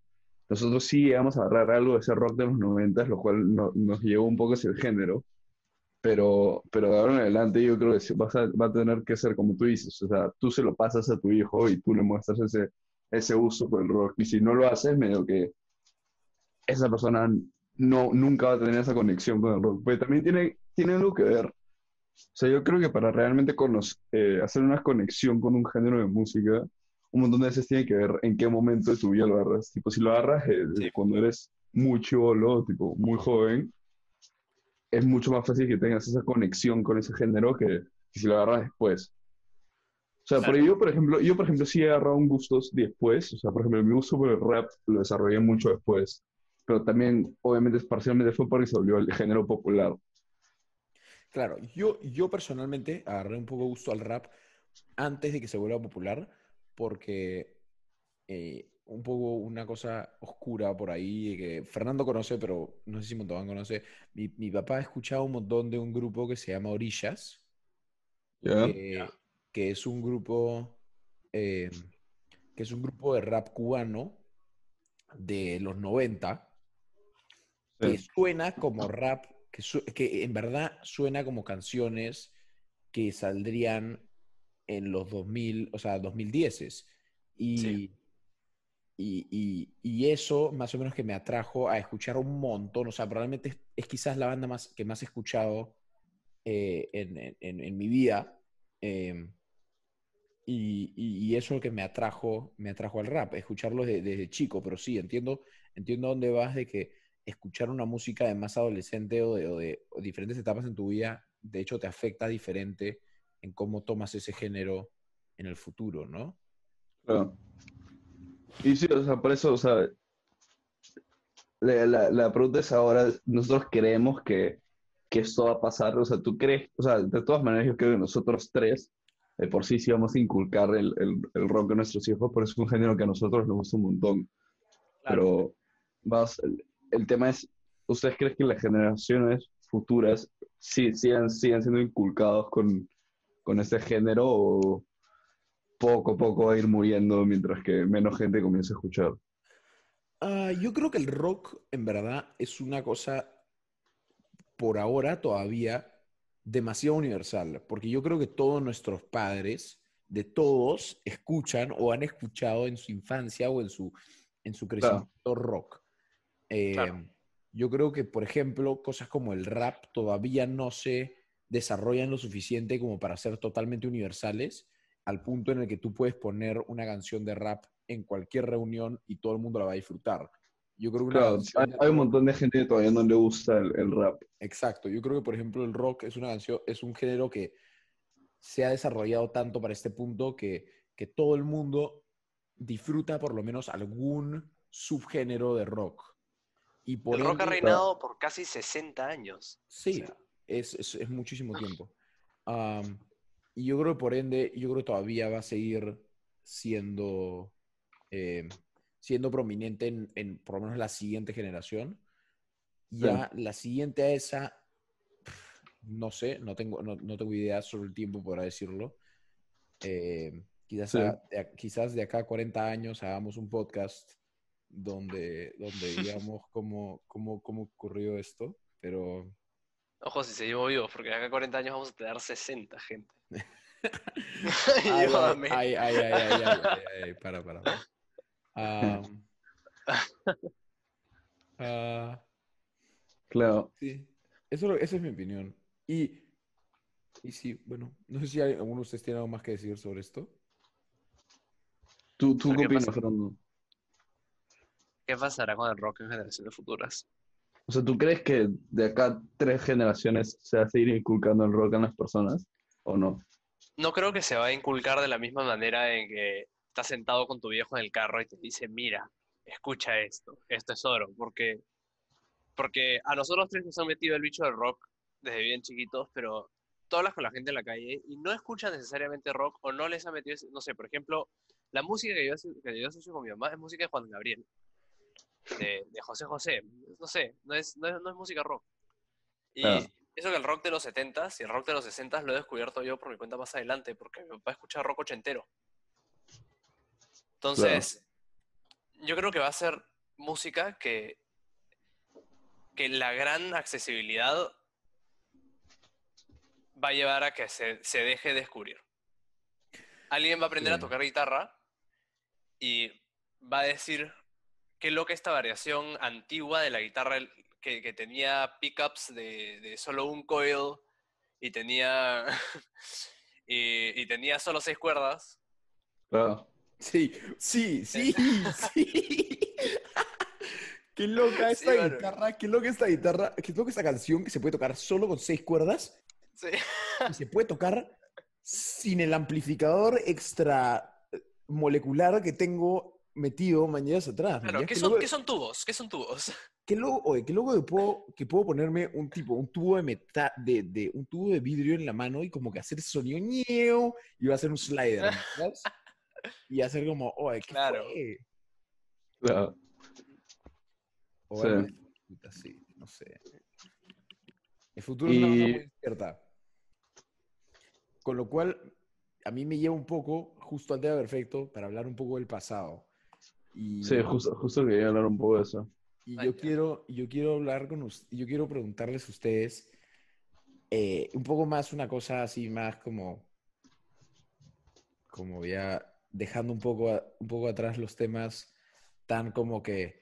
nosotros sí llegamos a agarrar algo de ese rock de los 90, lo cual no- nos llevó un poco hacia el género, pero, pero de ahora en adelante yo creo que vas a, va a tener que ser como tú dices, o sea, tú se lo pasas a tu hijo y tú le muestras ese, ese uso por el rock, y si no lo haces, medio que esa persona no, nunca va a tener esa conexión con el rock. Pero también tiene, tiene algo que ver. O sea, yo creo que para realmente conoc- eh, hacer una conexión con un género de música, un montón de veces tiene que ver en qué momento de tu vida lo agarras. Tipo, si lo agarras eh, Sí. cuando eres muy chivolo, tipo, muy joven, es mucho más fácil que tengas esa conexión con ese género que, que si lo agarras después. O sea, Claro. yo, por ejemplo, yo, por ejemplo, sí he agarrado un gusto después. O sea, por ejemplo, mi gusto por el rap lo desarrollé mucho después. Pero también, obviamente, parcialmente fue porque se volvió el género popular. Claro, yo, yo personalmente agarré un poco gusto al rap antes de que se vuelva popular, porque eh, un poco una cosa oscura por ahí que Fernando conoce, pero no sé si Montalbán conoce. Mi, mi papá ha escuchado un montón de un grupo que se llama Orillas, que, que es un grupo eh, que es un grupo de rap cubano de los 90 que suena como rap, que, su- que en verdad suena como canciones que saldrían en los 2000, o sea, 2010. Y, Sí. y, y- y eso más o menos que me atrajo a escuchar un montón, o sea, probablemente es, es quizás la banda más, que más he escuchado eh, en, en- en- en mi vida. eh, y, eso es lo que me atrajo, me atrajo al rap, escucharlo desde, desde chico, pero sí, entiendo, entiendo a dónde vas de que escuchar una música de más adolescente o de, o de- o diferentes etapas en tu vida, de hecho te afecta diferente en cómo tomas ese género en el futuro, ¿no? Claro. Y sí, o sea, por eso, o sea, la, la, la pregunta es ahora, nosotros creemos que, que esto va a pasar, o sea, tú crees, o sea, de todas maneras yo creo que nosotros tres, de por sí sí vamos a inculcar el, el, el rock a nuestros hijos, por eso es un género que a nosotros nos gusta un montón. Claro. Pero vas, el, el tema es, ¿ustedes creen que las generaciones futuras sí, sigan, sigan siendo inculcados con, con este género o poco a poco va a ir muriendo mientras que menos gente comience a escuchar? Ah, yo creo que el rock, en verdad, es una cosa, por ahora todavía, demasiado universal, porque yo creo que todos nuestros padres, de todos, escuchan o han escuchado en su infancia o en su, en su crecimiento rock. Eh, Claro. Yo creo que, por ejemplo, cosas como el rap todavía no se desarrollan lo suficiente como para ser totalmente universales, al punto en el que tú puedes poner una canción de rap en cualquier reunión y todo el mundo la va a disfrutar. Yo creo que Claro, hay, un montón de gente que todavía no le gusta el, el rap. Exacto. Yo creo que, por ejemplo, el rock es una canción, es un género que se ha desarrollado tanto para este punto que, que todo el mundo disfruta por lo menos algún subgénero de rock. Y por El rock ha reinado por casi 60 años. Sí, O sea, es, es- es muchísimo tiempo. Am, y yo creo que por ende, yo creo que todavía va a seguir siendo, eh, siendo prominente en, en por lo menos la siguiente generación. Ya la siguiente a esa, no sé, no tengo, no, no tengo idea sobre el tiempo para decirlo. Eh, quizás, Sí. a- de quizás de acá a 40 años hagamos un podcast donde, donde digamos cómo, cómo, cómo ocurrió esto, pero... Ojo si seguimos vivos, porque acá 40 años vamos a tener 60, gente. Ay, ay, Ayúdame. ay, ay, ay, ay, ay, ay, ay, para, para. para. Am, ah, Claro. sí, eso, esa es mi opinión. Y, y sí, bueno, no sé si hay- alguno de ustedes tiene algo más que decir sobre esto. ¿Tú, tú ¿Pero qué opinas? Fernando? ¿Qué pasará con el rock en generaciones futuras? O sea, ¿tú crees que de acá tres generaciones se va a seguir inculcando el rock en las personas o no? No creo que se va a inculcar de la misma manera en que estás sentado con tu viejo en el carro y te dice, mira, escucha esto, esto es oro, porque, porque a nosotros tres nos han metido el bicho del rock desde bien chiquitos, pero tú hablas con la gente en la calle y no escuchan necesariamente rock o no les ha metido, no sé, por ejemplo, la música que yo, que yo asocio con mi mamá es música de Juan Gabriel, de, de José José, no sé, no es, no es, no es música rock. Y eso que el rock de los 70s y el rock de los 60s lo he descubierto yo por mi cuenta más adelante, porque mi papá escucha rock ochentero. Entonces, yo creo que va a ser música que, que la gran accesibilidad va a llevar a que se, se deje descubrir. Alguien va a aprender a tocar guitarra y va a decir qué loca esta variación antigua de la guitarra que, que tenía pickups de, de, solo un coil y tenía, y, y, tenía solo seis cuerdas. Claro. Sí, sí, sí, sí. qué loca esta sí, guitarra, bueno. qué loca esta guitarra, qué loca esta canción que se puede tocar solo con seis cuerdas. Sí. Y se puede tocar sin el amplificador extra molecular que tengo metido mañanas atrás. Claro, ¿qué, son, ¿qué, son, tubos? ¿Qué son tubos? ¿Qué logo, oye, qué logo que puedo, que puedo ponerme un tipo, un tubo de, meta, de, de, un tubo de vidrio en la mano y como que hacer sonido ñeo y va a hacer un slider, ¿sabes? y hacer como, oye, ¿qué claro. fue? Claro. O sí. sí, no sé. El futuro y... es una cosa muy incierta. Con lo cual, a mí me lleva un poco, justo al tema perfecto, para hablar un poco del pasado. Y, sí, justo, justo quería hablar un poco de eso. Y yo quiero, yo quiero hablar con ustedes, yo quiero preguntarles a ustedes eh, un poco más una cosa así más como, como ya dejando un poco, un poco atrás los temas tan como que,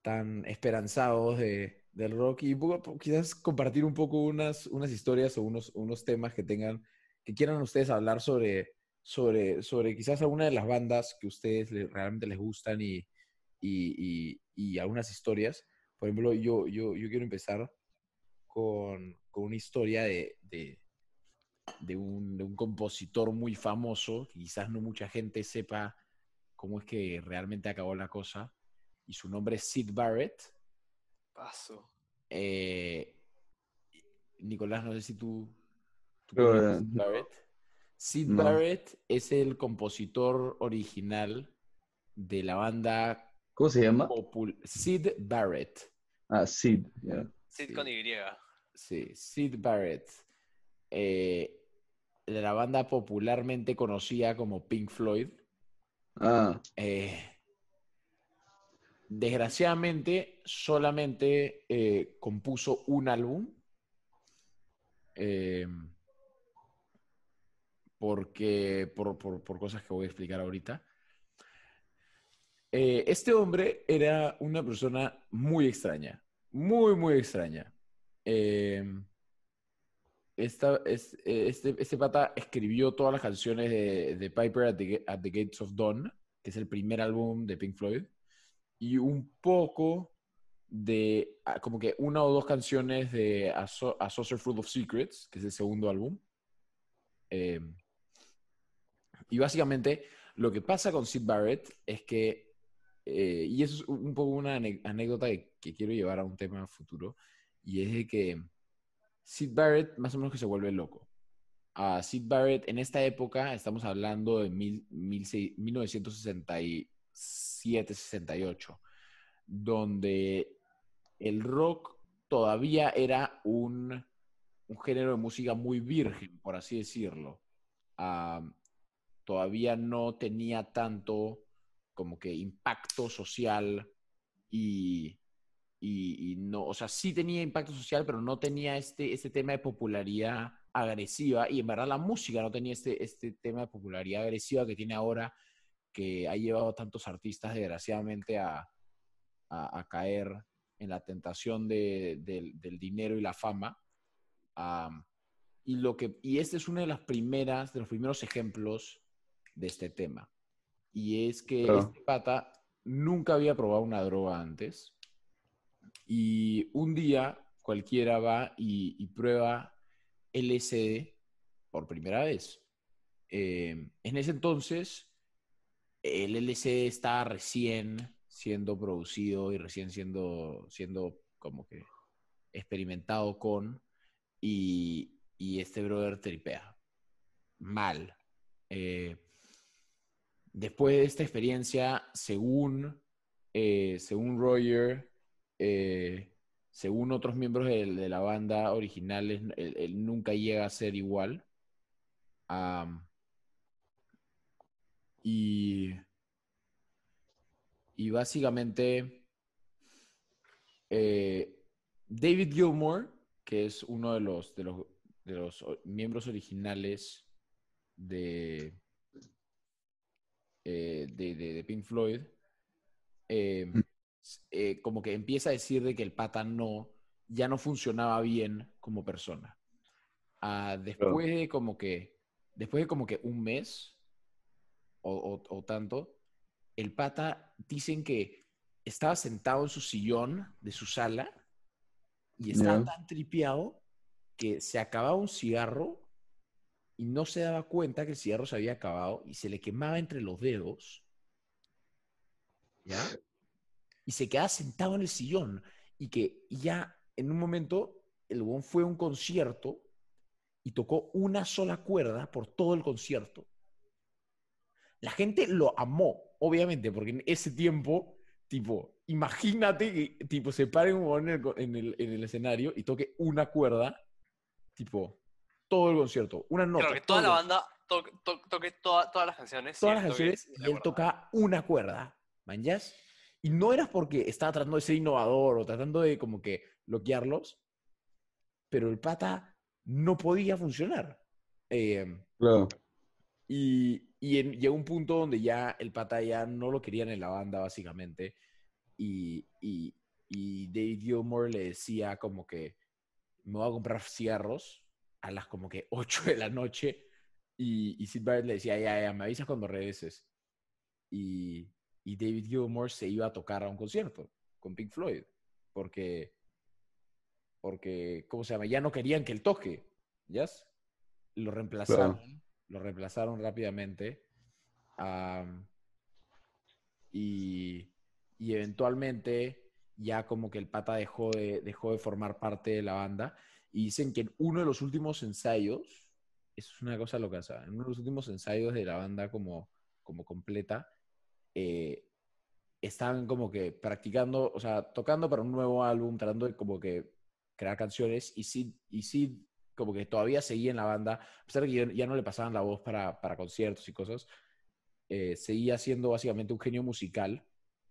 tan esperanzados de, del rock y poco, quizás compartir un poco unas, unas historias o unos, unos temas que tengan, que quieran ustedes hablar sobre, sobre, sobre quizás alguna de las bandas que a ustedes realmente les gustan y, y, y, y, algunas historias. Por ejemplo, yo, yo, yo quiero empezar con, con una historia de, de, de, un, de, un, compositor muy famoso, que quizás no mucha gente sepa cómo es que realmente acabó la cosa, y su nombre es Sid Barrett. Paso. Eh, Nicolás, no sé si tú... tú Pero, Sid Barrett. Sid no. Barrett es el compositor original de la banda ¿Cómo se llama? Popul Sid Barrett. Ah, Sid, yeah. Sid sí. con Y. Sí, Sid Barrett. Eh, de la banda popularmente conocida como Pink Floyd. Ah. Eh, desgraciadamente, solamente eh, compuso un álbum. Eh, porque, por, por, por, cosas que voy a explicar ahorita. Eh, este hombre era una persona muy extraña, muy, muy extraña. Eh, esta, es, este, este pata escribió todas las canciones de, de Piper at the, at the, Gates of Dawn, que es el primer álbum de Pink Floyd, y un poco de, ah, como que una o dos canciones de A, so A Saucer Full of Secrets, que es el segundo álbum. Eh, y básicamente lo que pasa con Sid Barrett es que eh, y eso es un poco una anécdota que, quiero llevar a un tema futuro, y es de que Sid Barrett más o menos que se vuelve loco. Uh, Sid Barrett en esta época, estamos hablando de mil, mil, 1967-68, donde el rock todavía era un, un, género de música muy virgen, por así decirlo. Todavía no tenía tanto como que impacto social y, y, no, o sea, sí tenía impacto social, pero no tenía este, este tema de popularidad agresiva y en verdad la música no tenía este, este tema de popularidad agresiva que tiene ahora, que ha llevado a tantos artistas desgraciadamente a, a, caer en la tentación de, de, del dinero y la fama. Y, lo que, y este es uno de las primeras, de los primeros ejemplos de este tema. Y es que claro. este pata nunca había probado una droga antes. Y un día cualquiera va y, y prueba LSD por primera vez. Eh, en ese entonces, el LSD estaba recién siendo producido y recién siendo, siendo como que experimentado con, y, y este brother tripea. Mal. Eh, después de esta experiencia, según, eh, según Roger, eh, según otros miembros de, de la banda originales, él, nunca llega a ser igual. Y, y básicamente, eh, David Gilmour, que es uno de los, de los, de los miembros originales de, eh, de, de- de Pink Floyd, eh, s- eh, como que empieza a decir de que el pata no, ya no funcionaba bien como persona. Ah, después de como que, después de como que un mes o, o- o tanto, el pata dicen que estaba sentado en su sillón de su sala y estaba Ya. tan tripeado que se acababa un cigarro y no se daba cuenta que el cigarro se había acabado y se le quemaba entre los dedos. ¿Ya? Y se quedaba sentado en el sillón y que ya en un momento el huevón fue a un concierto y tocó una sola cuerda por todo el concierto. La gente lo amó, obviamente, porque en ese tiempo, tipo, imagínate que tipo, se pare un en el, en el- en el escenario y toque una cuerda, tipo, todo el concierto, una nota. Claro, que toda todo la banda toque, to- toque toda- todas las canciones. todas las canciones y él toca una cuerda, ¿manjas? Y no era porque estaba tratando de ser innovador o tratando de como que bloquearlos, pero el pata no podía funcionar. Eh, Claro. y, y en- llegó un punto donde ya el pata ya no lo querían en la banda, básicamente. Y, y, y David Gilmour le decía como que me voy a comprar cigarros a las como que 8 de la noche. Y, y Sid Barrett le decía, ya, ya, me avisas cuando regreses. Y, y David Gilmour se iba a tocar a un concierto con Pink Floyd. Porque, porque, ¿cómo se llama? Ya no querían que él toque. ¿Ya? Lo reemplazaron. Lo reemplazaron rápidamente. am, y, y eventualmente ya como que el pata dejó de, dejó de formar parte de la banda. Y dicen que en uno de los últimos ensayos, eso es una cosa loca. En uno de los últimos ensayos de la banda como, como completa, eh, como que practicando, o sea, tocando para un nuevo álbum, tratando de como que crear canciones y Sid, y Sid como que todavía seguía en la banda, a pesar de que ya, no le pasaban la voz para, para conciertos y cosas, eh, seguía siendo básicamente un genio musical.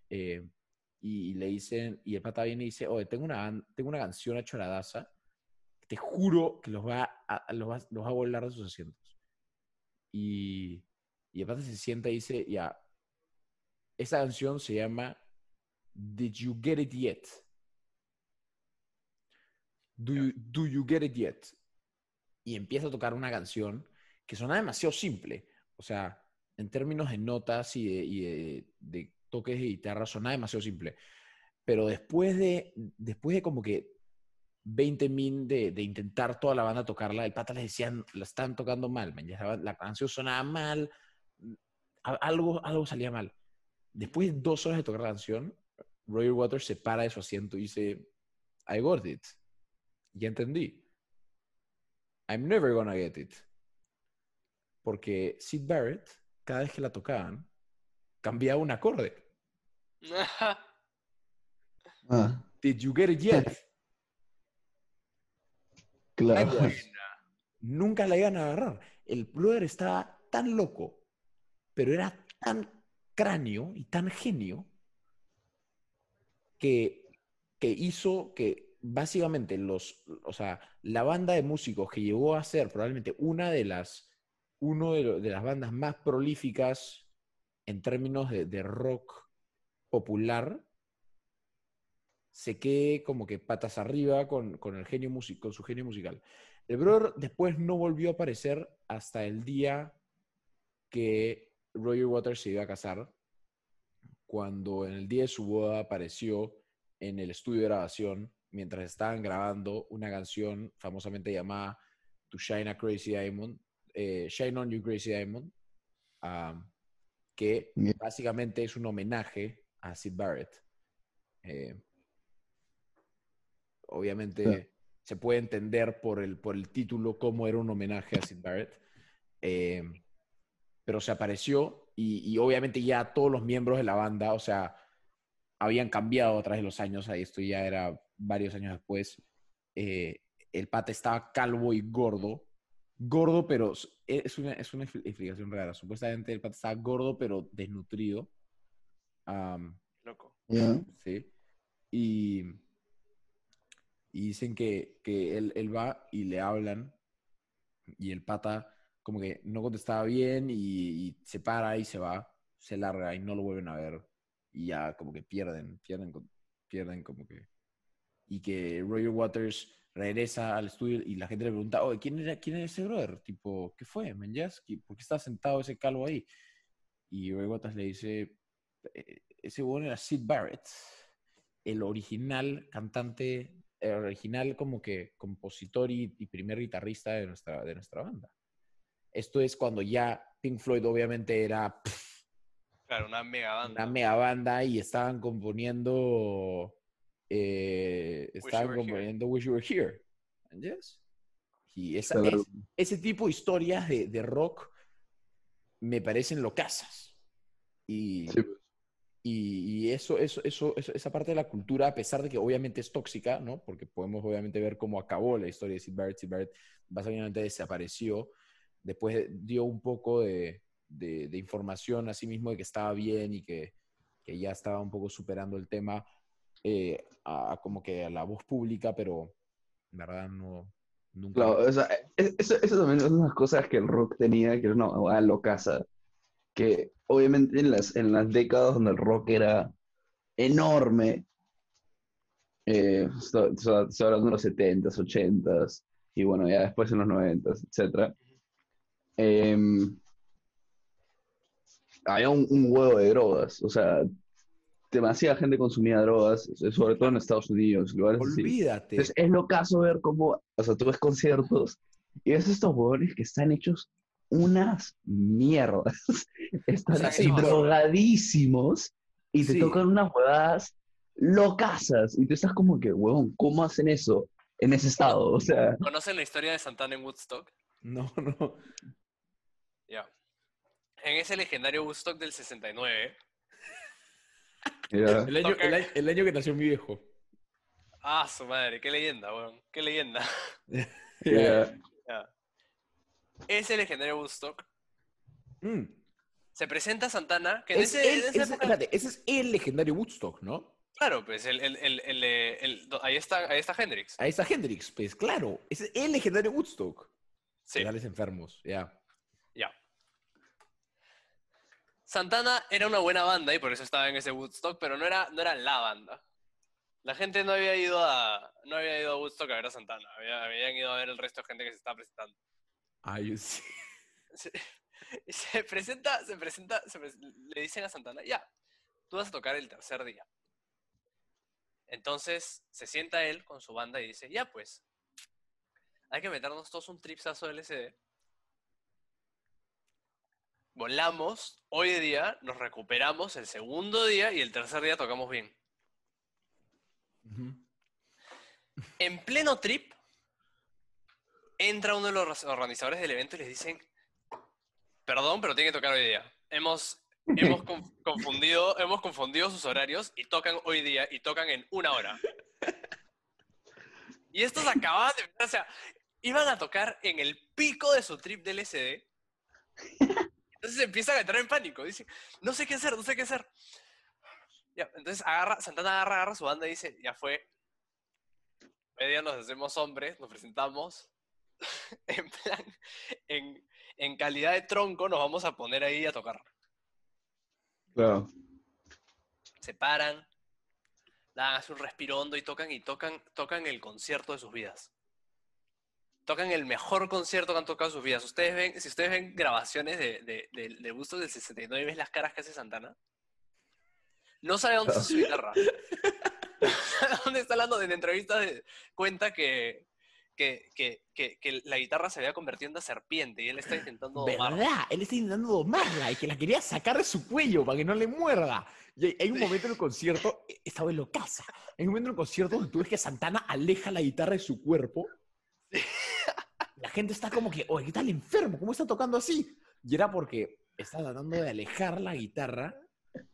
eh, y, le dicen, y el pata viene y dice, oye, tengo una, tengo una canción a te juro que los va a, los va, los va a volar de sus asientos. Y, y pata se sienta y dice, ya, esta canción se llama Did You Get It Yet? Do you, do you Get It Yet? Y empieza a tocar una canción que suena demasiado simple. O sea, en términos de notas y de, y de- de toques de guitarra, suena demasiado simple. Pero después de, después de como que 20 min de, de intentar toda la banda tocarla, el pata les decían, la están tocando mal, man, ya la, la canción sonaba mal, a- algo, algo salía mal. Después de dos horas de tocar la canción, Roger Waters se para de su asiento y dice, I got it. Ya entendí. I'm never gonna get it. Porque Sid Barrett, cada vez que la tocaban, cambiaba un acorde. Ah, Did you get it yet? claro. Nunca la iban a agarrar. El brother estaba tan loco, pero era tan cráneo y tan genio que, que hizo que básicamente los, o sea, la banda de músicos que llegó a ser probablemente una de las, uno de, lo- de las bandas más prolíficas en términos de, de rock popular, se quede como que patas arriba con, con el genio music- con su genio musical. El brother después no volvió a aparecer hasta el día que Roger Waters se iba a casar. cuando en el día de su boda apareció en el estudio de grabación mientras estaban grabando una canción famosamente llamada To Shine a Crazy Diamond, eh, Shine on You Crazy Diamond, um, que básicamente es un homenaje a Sid Barrett. Eh, obviamente Claro. se puede entender por el, por el título cómo era un homenaje a Sid Barrett. Eh, pero se apareció y, y obviamente ya todos los miembros de la banda, o sea, habían cambiado a través de los años, ahí esto ya era varios años después. Eh, el pata estaba calvo y gordo. Gordo, pero es una, es una expli- explicación rara. Supuestamente el pata estaba gordo, pero desnutrido. Loco. Sí. Y, y dicen que, que él, él va y le hablan y el pata como que no contestaba bien y, y se para y se va, se larga y no lo vuelven a ver y ya como que pierden, pierden, pierden como que... Y que Roger Waters regresa al estudio y la gente le pregunta, oye, ¿quién era, quién era ese brother? Tipo, ¿qué fue, man? ¿Por qué está sentado ese calvo ahí? Y Roger Waters le dice, "Eh, ese bueno era Sid Barrett, el original cantante, el original como que compositor y, y primer guitarrista de nuestra, de nuestra banda. Esto es cuando ya Pink Floyd obviamente era pff, Claro, una mega banda. una mega banda y estaban componiendo eh, estaban componiendo Wish You Were Here. ¿Entiendes? Y esa, Claro. es- ese tipo de historias de, de rock me parecen locasas. Y, Sí. Y, y eso, eso, eso, eso- esa parte de la cultura, a pesar de que obviamente es tóxica, ¿no? Porque podemos obviamente ver cómo acabó la historia de Sid Barrett. Sid Barrett básicamente desapareció. Después dio un poco de, de- de información a sí mismo de que estaba bien y que, que ya estaba un poco superando el tema eh, a, a como que a la voz pública, pero en verdad no, nunca... Claro, o sea, es- eso, eso también es unas cosas que el rock tenía, que era una huevada locaza. Que obviamente en las, en las décadas donde el rock era enorme, eh, esto- o sea, estoy hablando de los 70s, 80s, y bueno, ya después en los 90s, etc. em, había un, un huevo de drogas, o sea, demasiada gente consumía drogas, sobre todo en Estados Unidos, lugares así. Olvídate. Entonces es lo caso ver cómo, o sea, tú ves conciertos y ves estos huevones que están hechos unas mierdas. Están sea, drogadísimos y te Sí. tocan unas huevadas locasas y tú estás como que, huevón, ¿cómo hacen eso en ese estado? O sea, ¿Conocen la historia de Santana en Woodstock? No, no. Ya. En ese legendario Woodstock del 69, ya, El año, el año- el año que nació mi viejo. ah, su madre, qué leyenda, weón, qué leyenda. ya, Ya. Ese legendario Woodstock Mm. se presenta Santana, que en Es ese, el- en esa ese- época- espérate, ese es el legendario Woodstock, ¿no? claro, pues el, el, el, el, eh, el- ahí está, ahí está Hendrix. Ahí está Hendrix, pues claro. Ese es el legendario Woodstock. Sí, Legales enfermos, ya. ya. Santana era una buena banda y por eso estaba en ese Woodstock, pero no era, no era la banda. La gente no había ido a, no había ido a Woodstock a ver a Santana, había- habían ido a ver el resto de gente que se estaba presentando. Ay, sí. se, presenta, se presenta, se pres- le dicen a Santana, ya, tú vas a tocar el tercer día. Entonces se sienta él con su banda y dice, ya pues, hay que meternos todos un tripsazo de LSD. Volamos, hoy día nos recuperamos el segundo día y el tercer día tocamos bien. En pleno trip, entra uno de los organizadores del evento y les dicen, perdón, pero tiene que tocar hoy día. Hemos, hemos conf- confundido, hemos confundido sus horarios y tocan hoy día y tocan en una hora. Y estos acababan de, o sea, iban a tocar en el pico de su trip del SD. Entonces empiezan a entrar en pánico. Dicen, no sé qué hacer, no sé qué hacer. Ya, entonces agarra, Santana agarra, agarra su banda y dice, ya fue. Día nos hacemos hombres, nos presentamos. en plan, en, en calidad de tronco nos vamos a poner ahí a tocar. claro. Se paran, dan hace un respiro hondo y tocan y tocan, tocan el concierto de sus vidas. Tocan el mejor concierto que han tocado en sus vidas. Ustedes ven, si ustedes ven grabaciones de, de, de, de Bustos del 69 y ves las caras que hace Santana, no sabe dónde está su guitarra. ¿Dónde está hablando? En entrevistas cuenta que, que, que, que, que la guitarra se había convertido en una serpiente y él está intentando domar. ¿Verdad? Él está intentando domarla y que la quería sacar de su cuello para que no le muerda. Y hay, un momento en el concierto, e- esta vez lo casa. Hay un momento en el concierto donde tú ves que Santana aleja la guitarra de su cuerpo. La gente está como que, oye, ¿qué tal enfermo? ¿Cómo está tocando así? Y era porque está tratando de alejar la guitarra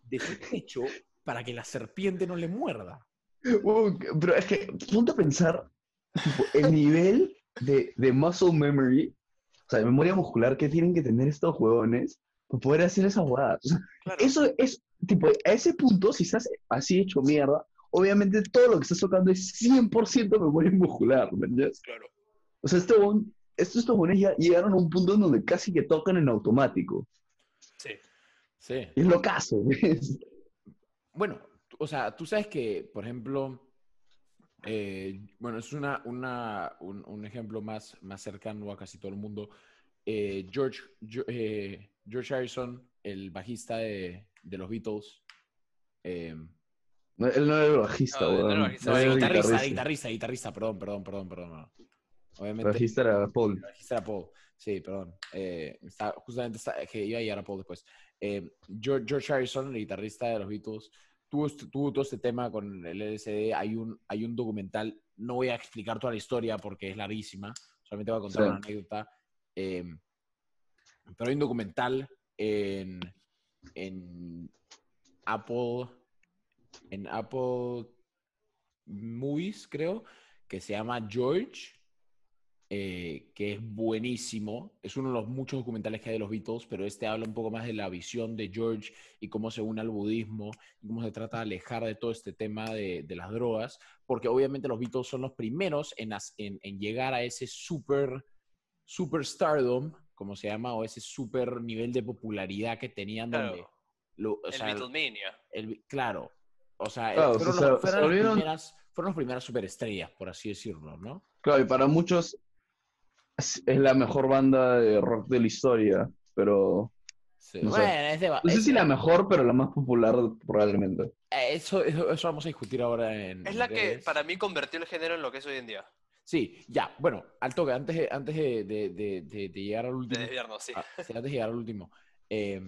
de su pecho para que la serpiente no le muerda. Uh, pero es que, ponte a pensar, el nivel de, de muscle memory, o sea, de memoria muscular que tienen que tener estos huevones para poder hacer esas jugadas. O sea, Claro. eso es, tipo, a ese punto, si estás así hecho mierda, obviamente todo lo que estás tocando es 100% memoria muscular, ¿me entiendes? Claro. O sea, este estos, estos ya llegaron a un punto en donde casi que tocan en automático. Sí. Sí. Es lo caso, ¿ves? Bueno, o sea, tú sabes que, por ejemplo, eh, bueno, es una, una, un, un ejemplo más, más cercano a casi todo el mundo. Eh, George, Gio- eh, George Harrison, el bajista de, de los Beatles, eh, No, él no era el bajista, No, no era huevón. bajista, No, era guitarrista, guitarrista. guitarrista, guitarrista, perdón, perdón, perdón, perdón. El Obviamente, bajista era Paul. el bajista era Paul. Sí, perdón. Eh, está, justamente está, que iba a llegar a Paul después. Eh, George, George Harrison, el guitarrista de los Beatles, tuvo, este- tuvo todo este tema con el LSD. Hay un, hay un documental, no voy a explicar toda la historia porque es larguísima, solamente voy a contar Sí. una anécdota. Eh, pero hay un documental en, en Apple, en Apple Movies, creo, que se llama George, eh, que es buenísimo. Es uno de los muchos documentales que hay de los Beatles, pero este habla un poco más de la visión de George y cómo se une al budismo y cómo se trata de alejar de todo este tema de, de las drogas, porque obviamente los Beatles son los primeros en, as- en- en llegar a ese super, super stardom, como se llama, o ese super nivel de popularidad que tenían Claro. donde... lo- o El sea, Beatlemania. el- claro. O sea, Claro, fueron, o sea, los- se fueron las volvieron- primeras, fueron las primeras superestrellas, por así decirlo, ¿no? Claro, y para muchos es la mejor banda de rock de la historia, pero Sí. No sé. Bueno, es de- no sé si la mejor, pero la más popular probablemente. eh, Eso, eso, eso vamos a discutir ahora en. Es la que para mí convirtió el género en lo que es hoy en día. Sí, ya, bueno, al toque, antes de, antes de, de- de- de- de llegar al De último. desviarnos, sí. ah, sí, antes de llegar al último. eh,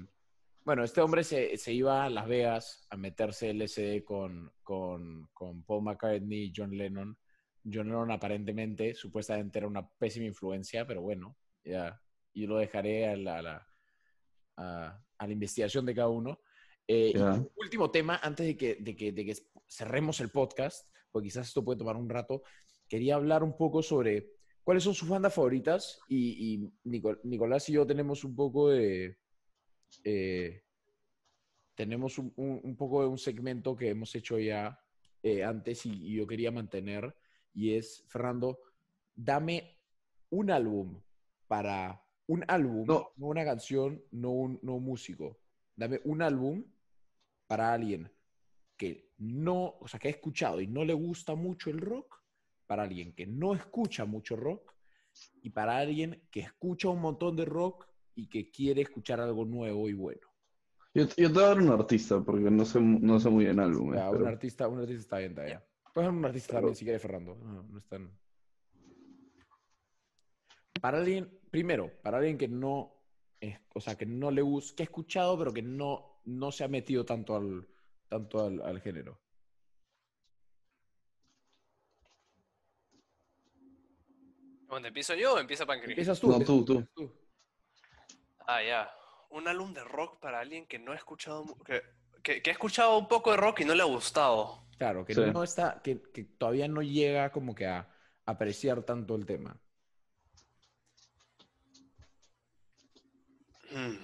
bueno, este hombre se, se iba a Las Vegas a meterse LSD con, con, con Paul McCartney y John Lennon. John Lennon aparentemente, supuestamente era una pésima influencia, pero bueno, ya, y lo dejaré a la, a la, a- a la investigación de cada uno. Eh, y Ya. último tema, antes de que, de, que, de que cerremos el podcast, porque quizás esto puede tomar un rato, quería hablar un poco sobre cuáles son sus bandas favoritas y, y Nico- Nicolás y yo tenemos un poco de... eh, tenemos un, un- un poco de un segmento que hemos hecho ya eh, antes y, y yo quería mantener y es, Fernando, dame un álbum para un álbum, No. no una canción, no un, no un músico. Dame un álbum para alguien que no, o sea, que ha escuchado y no le gusta mucho el rock, para alguien que no escucha mucho rock y para alguien que escucha un montón de rock y que quiere escuchar algo nuevo y bueno. Yo, yo te voy a dar un artista, porque no sé, no sé muy bien álbumes. Ya, pero- un, artista, un artista está bien, está bien. Dar un artista Pero- también si quieres, Fernando. No, no es tan- Para alguien, primero, para alguien que no, o sea, que no le gusta, que ha escuchado, pero que no, no se ha metido tanto al, tanto al, al género. ¿Dónde empiezo yo o empieza Pancri? Empiezas tú. No, tú, empiezas Ah, ya. Un álbum de rock para alguien que no ha escuchado, que, que, que ha escuchado un poco de rock y no le ha gustado. Claro, que Sí. no está, que, que todavía no llega como que a apreciar tanto el tema. Hmm.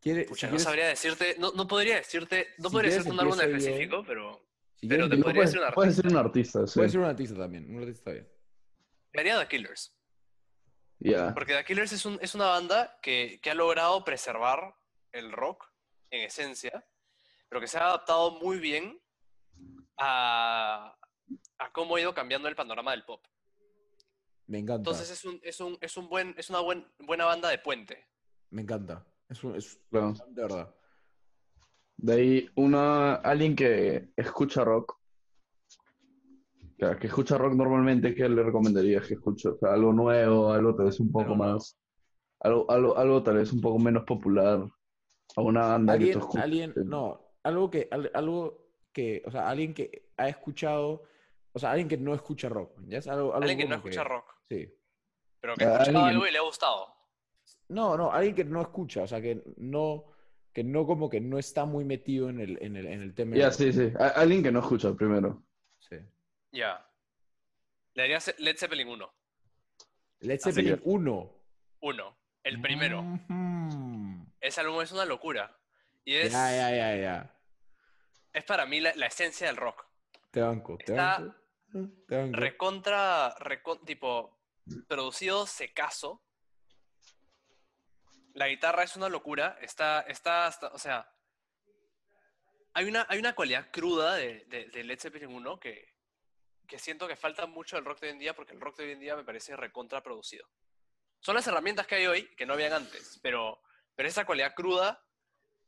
Quiere- Pucha, si no quieres- sabría decirte, no, no podría decirte, no Si podría ser un álbum específico, pero si pero quieres, te podría puede, ser un puede artista. ser un artista, sí. puede ser un artista también. Un artista está bien. The Killers. Porque The Killers es, un- es una banda que, que ha logrado preservar el rock en esencia, pero que se ha adaptado muy bien a, a cómo ha ido cambiando el panorama del pop. Me encanta. Entonces es, un, es, un, es, un buen, es una buen, buena banda de puente. Me encanta. Es, un- es Claro. de verdad. De ahí, una, alguien que escucha rock, que, que escucha rock normalmente, ¿qué le recomendarías que escuche? O sea, algo nuevo, algo tal vez un poco más, algo, algo, algo tal vez un poco menos popular, a una banda que Alguien, tú escuches. alguien, no, algo que, al- algo que, o sea, alguien que ha escuchado, o sea, alguien que no escucha rock, ¿ya? Es algo, algo Alguien que no escucha rock, Sí. pero que ha escuchado alguien- algo y le ha gustado. No, no, alguien que no escucha, o sea, que no, que no como que no está muy metido en el, en el, en el tema. Ya, sí, sí. A- alguien que no escucha primero. Ya. Le haría Led Zeppelin 1. Led Zeppelin que- 1. 1. El primero. Ujú. Ese álbum es una locura. Y es, Ya, ya, ya, ya. es para mí la, la esencia del rock. Te banco, te Está banco. Te banco. Recontra, recon- tipo, producido secazo. La guitarra es una locura. Está, está, hasta- o sea, hay una, hay una cualidad cruda de, de, de Led Zeppelin 1 que, que siento que falta mucho del rock de hoy en día porque el rock de hoy en día me parece recontra producido. Son las herramientas que hay hoy que no habían antes, pero, pero esa cualidad cruda,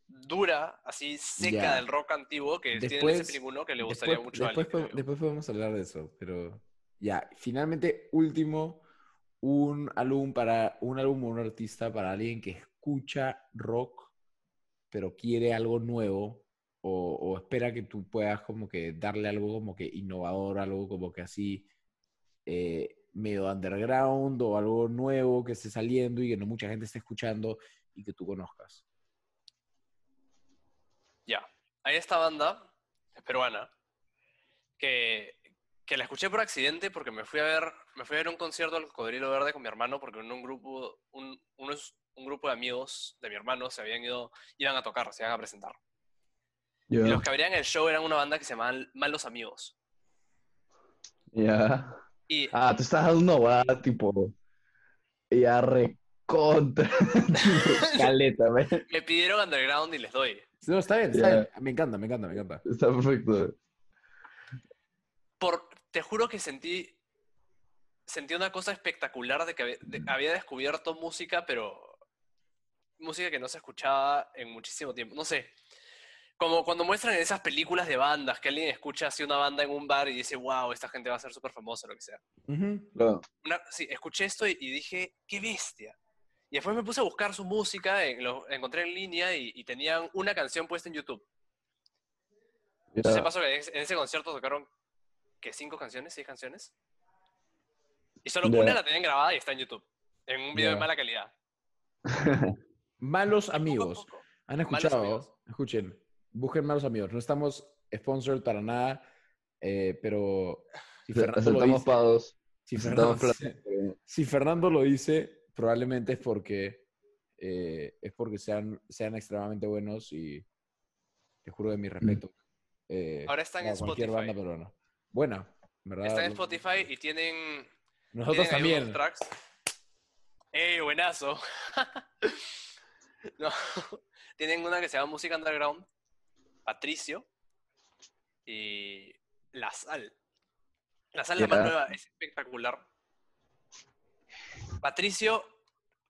dura, así seca Ya. del rock antiguo que tiene Después- Zeppelin 1 que le gustaría Después, mucho a después, alguien, podemos- creo yo. después podemos hablar de eso, pero ya, finalmente, último, un álbum para un álbum o un artista para alguien que escucha rock, pero quiere algo nuevo o, o espera que tú puedas como que darle algo como que innovador, algo como que así eh, medio underground o algo nuevo que esté saliendo y que no mucha gente esté escuchando y que tú conozcas. Ya, hay esta banda, es peruana, que, que la escuché por accidente porque me fui a ver, me fui a ver un concierto del Cocodrilo Verde con mi hermano porque en un grupo, un, unos- un grupo de amigos de mi hermano se habían ido, iban a tocar, se iban a presentar. Y los que abrían el show eran una banda que se llamaban Malos Amigos. Ya. Y Ah, tú estás dando una guada tipo. Ya recontra. caleta, ¿ves? me pidieron underground y les doy. No, está bien, está bien. Me encanta, me encanta, me encanta. Está perfecto. Por, te juro que sentí, sentí una cosa espectacular de que había, de- había descubierto música, pero música que no se escuchaba en muchísimo tiempo. No sé, como cuando muestran en esas películas de bandas, que alguien escucha así una banda en un bar y dice, wow, esta gente va a ser súper famosa, lo que sea. Ujú. Claro. Una- sí, escuché esto y, y dije, qué bestia. Y después me puse a buscar su música, en lo, encontré en línea y, y tenían una canción puesta en YouTube. Entonces pasó que en ese- en ese concierto tocaron, ¿qué? ¿Cinco canciones? ¿Seis canciones? Y solo una la tenían grabada y está en YouTube. En un video de mala calidad. Malos poco amigos. poco- ¿Han escuchado? amigos. Busquen malos amigos. No estamos sponsored para nada, eh, pero si Fernando, lo dice, pagos. si, Fernando, plata. si Fernando lo dice, probablemente es porque eh, es porque sean, sean extremadamente buenos y te juro de mi respeto. eh, Ahora están a en cualquier Spotify. banda. Buena, ¿verdad? Están en Spotify y tienen, Nosotros tienen también. tracks. ¡Eh, buenazo! no, tienen una que se llama Música Underground, Patricio y La Sal. La Sal, la más nueva, es espectacular. Patricio,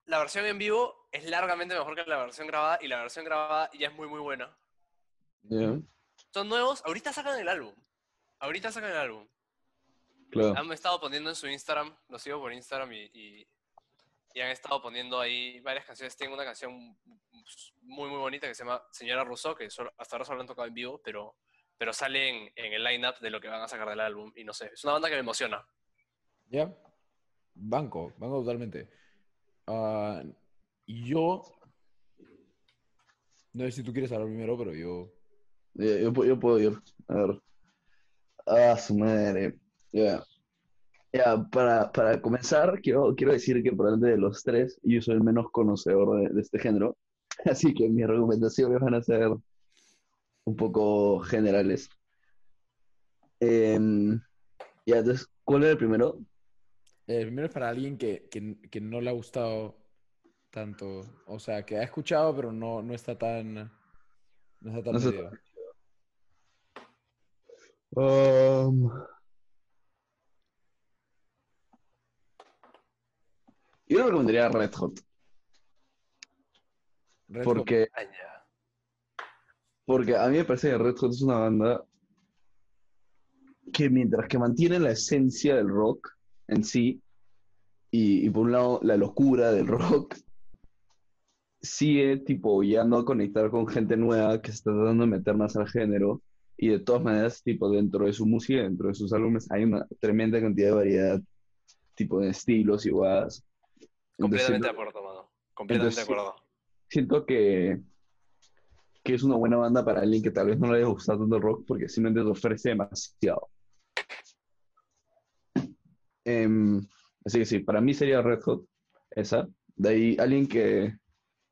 la versión en vivo es largamente mejor que la versión grabada y la versión grabada ya es muy, muy buena. Ya, Son nuevos, ahorita sacan el álbum. Ahorita sacan el álbum. Claro. Han estado poniendo en su Instagram, lo sigo por Instagram y, y- y han estado poniendo ahí varias canciones. Tengo una canción muy, muy bonita que se llama Señora Rousseau, que solo- hasta ahora solo han tocado en vivo, pero, pero sale en, en el line-up de lo que van a sacar del álbum. Y no sé, es una banda que me emociona. ¿Ya? Banco, banco totalmente. Y yo. No sé si tú quieres hablar primero, pero yo. Ya, yo, pu- yo puedo ir. A ver. Ah, su madre. Ya. Ya, para, para comenzar, quiero, quiero decir que probablemente de los tres, yo soy el menos conocedor de, de este género. Así que mis recomendaciones van a ser un poco generales. Em, ya, entonces, ¿cuál era el primero? El primero es para alguien que, que- que no le ha gustado tanto. O sea, que ha escuchado, pero no, no está tan. No está tan No está. Um, yo le recomendaría Red Hot. Red Hot. Porque, ya. porque a mí me parece que Red Hot es una banda que mientras que mantiene la esencia del rock en sí, y, y por un lado la locura del rock, sigue tipo yendo a conectar con gente nueva que se está tratando de meter más al género, y de todas maneras, tipo dentro de su música, dentro de sus álbumes, hay una tremenda cantidad de variedad, tipo de estilos y guadas. Completamente de acuerdo, mano. Completamente de acuerdo. siento que, que es una buena banda para alguien que tal vez no le haya gustado tanto el rock porque simplemente te ofrece demasiado. Em, así que sí, para mí sería Red Hot, esa. De ahí alguien que,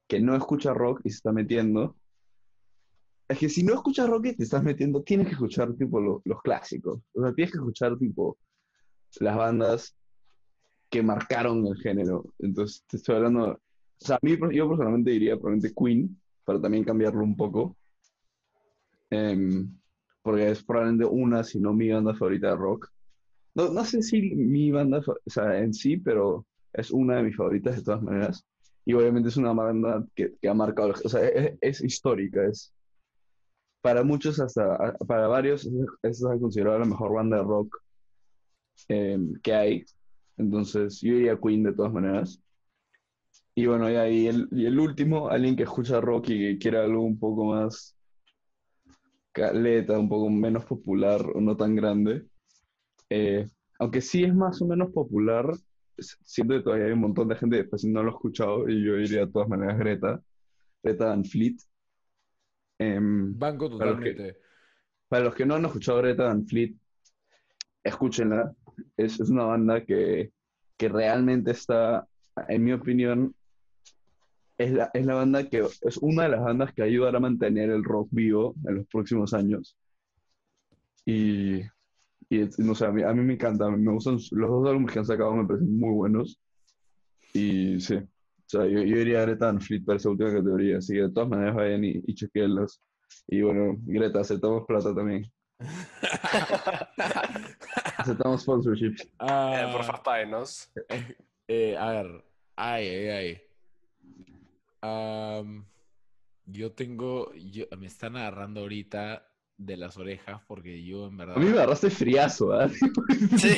que no escucha rock y se está metiendo. Es que si no escuchas rock y te estás metiendo, tienes que escuchar tipo lo- los clásicos. O sea, tienes que escuchar tipo las bandas que marcaron el género. Entonces, te estoy hablando, o sea, a mí, yo personalmente diría probablemente Queen, para también cambiarlo un poco. Em, porque es probablemente una, si no mi banda favorita de rock. No, no sé si mi banda, o sea, en sí, pero es una de mis favoritas de todas maneras. Y obviamente es una banda que, que ha marcado, o sea, es, es histórica, es para muchos, hasta para varios, es, es considerada la mejor banda de rock em, que hay. Entonces, yo diría Queen de todas maneras. Y bueno, y ahí el, y el último, alguien que escucha rock y que quiere algo un poco más caleta, un poco menos popular o no tan grande. Eh, aunque sí es más o menos popular, siento que todavía hay un montón de gente que pues, no lo ha escuchado y yo diría de todas maneras Greta, Greta Van Fleet. Em, Banco Para los que- totalmente. para los que no han escuchado Greta Van Fleet, escúchenla. Es, es una banda que, que realmente está, en mi opinión, es la, es la banda que es una de las bandas que ayudará a mantener el rock vivo en los próximos años. Y, y no sé, a mí, a mí me encanta, me gustan los dos álbumes que han sacado, me parecen muy buenos. Y sí, o sea, yo, yo diría Greta Van Fleet para esa última categoría, así que de todas maneras vayan y, y chequenlos. Y bueno, Greta, aceptamos plata también. Aceptamos sponsorships. Eh, Ah, porfa, páguenos. eh, a ver, ay, ay, ay. Am, yo tengo, yo, me están agarrando ahorita de las orejas porque yo en verdad... A mí me agarraste friazo, ¿ah? Sí.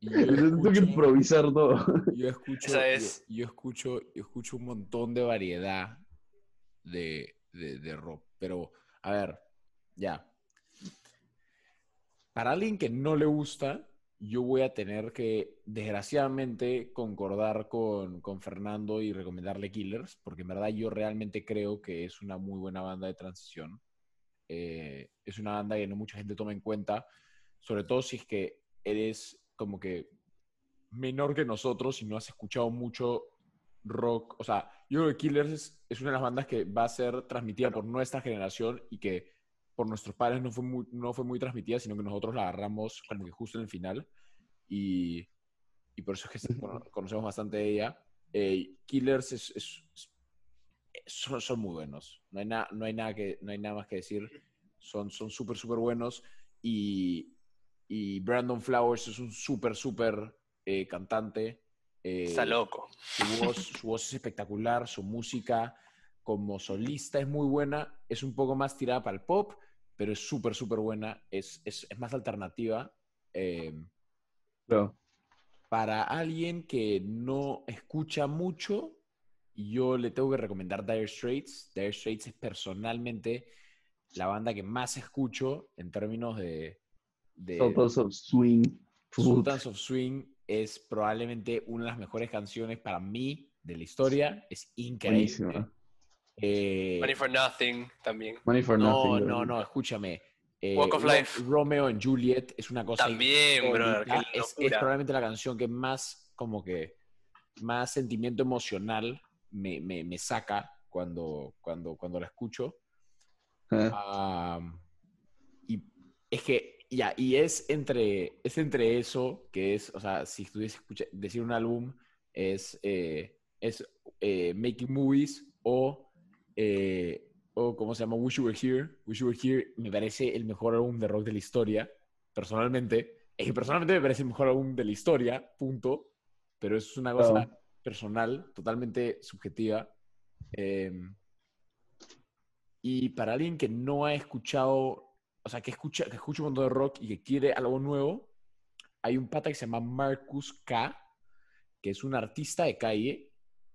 yo Tengo que escucho- improvisar todo. Yo escucho, Esa yo- es. yo, escucho, yo escucho un montón de variedad de, de- de rock. Pero, a ver, ya. Para alguien que no le gusta, yo voy a tener que, desgraciadamente, concordar con, con Fernando y recomendarle Killers, porque en verdad yo realmente creo que es una muy buena banda de transición. Eh, es una banda que no mucha gente toma en cuenta, sobre todo si es que eres como que menor que nosotros y no has escuchado mucho rock. O sea, yo creo que Killers es, es una de las bandas que va a ser transmitida por nuestra generación y que por nuestros padres no fue muy, no fue muy transmitida, sino que nosotros la agarramos como que justo en el final. Y, y por eso es que cono- conocemos bastante de ella. Eh, Killers es, es- es- son, son muy buenos. No hay, na- no, hay nada que, no hay nada más que decir. Son son súper, súper buenos. Y, y Brandon Flowers es un súper, súper eh, cantante. Eh, Está loco. su voz, su voz es espectacular, su música como solista es muy buena, es un poco más tirada para el pop, pero es súper, súper buena, es, es, es más alternativa. Eh, No. para alguien que no escucha mucho, yo le tengo que recomendar Dire Straits. Dire Straits es personalmente la banda que más escucho en términos de... de Sultans of Swing. Sultans of Swing es probablemente una de las mejores canciones para mí de la historia. Es increíble. Eh, Money for Nothing también. Money for no, Nothing. no, no, escúchame. Eh, Walk of Life. Romeo and Juliet es una cosa También, insólita. es, probablemente la canción que más, como que, más sentimiento emocional me, me- me saca cuando, cuando, cuando la escucho. Eh, y es que, ya, y es entre, es entre eso, que es, o sea, si estuviese decir un álbum, es, eh, es eh, Making Movies o, eh, o, ¿cómo se llama? Wish You Were Here. Wish You Were Here me parece el mejor álbum de rock de la historia, personalmente. Es que personalmente me parece el mejor álbum de la historia, punto. Pero es una cosa personal, totalmente subjetiva. Eh, Y para alguien que no ha escuchado, o sea, que escucha, que escucha un montón de rock y que quiere algo nuevo, hay un pata que se llama Marcus K, que es un artista de calle,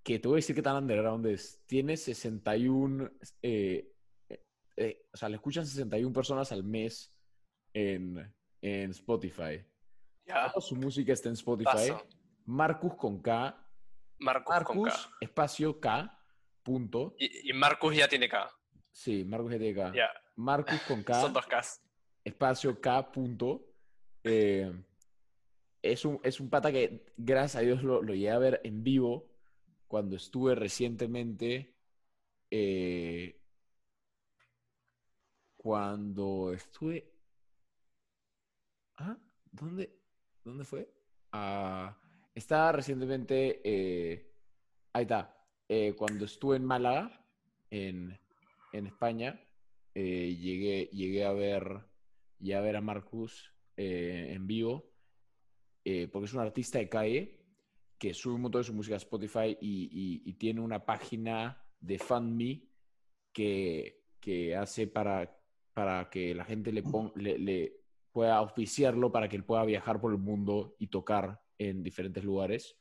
que te voy a decir que tan underground es. Tiene 61, eh, eh, eh, o sea, le escuchan 61 personas al mes en, en Spotify. Toda su música está en Spotify. Paso. Marcus con K. Marcus, con K. espacio K, punto. Y, y Marcus ya tiene K. Sí, Marcus. Ya. Marcus con K, Son dos Ks. espacio K, punto. Eh, es, un, es un pata que, gracias a Dios, lo, lo llegué a ver en vivo cuando estuve recientemente. eh, cuando estuve. ¿Ah? ¿Dónde? ¿Dónde fue? Ah, estaba recientemente. eh, ahí está. eh, cuando estuve en Málaga, en, en España, llegué, llegué a ver, llegué a ver a Marcus en vivo, porque es un artista de calle que sube un montón de su música a Spotify y, y- y tiene una página de FundMe que, que hace para, para que la gente le, pon- le, le pueda auspiciarlo para que él pueda viajar por el mundo y tocar en diferentes lugares,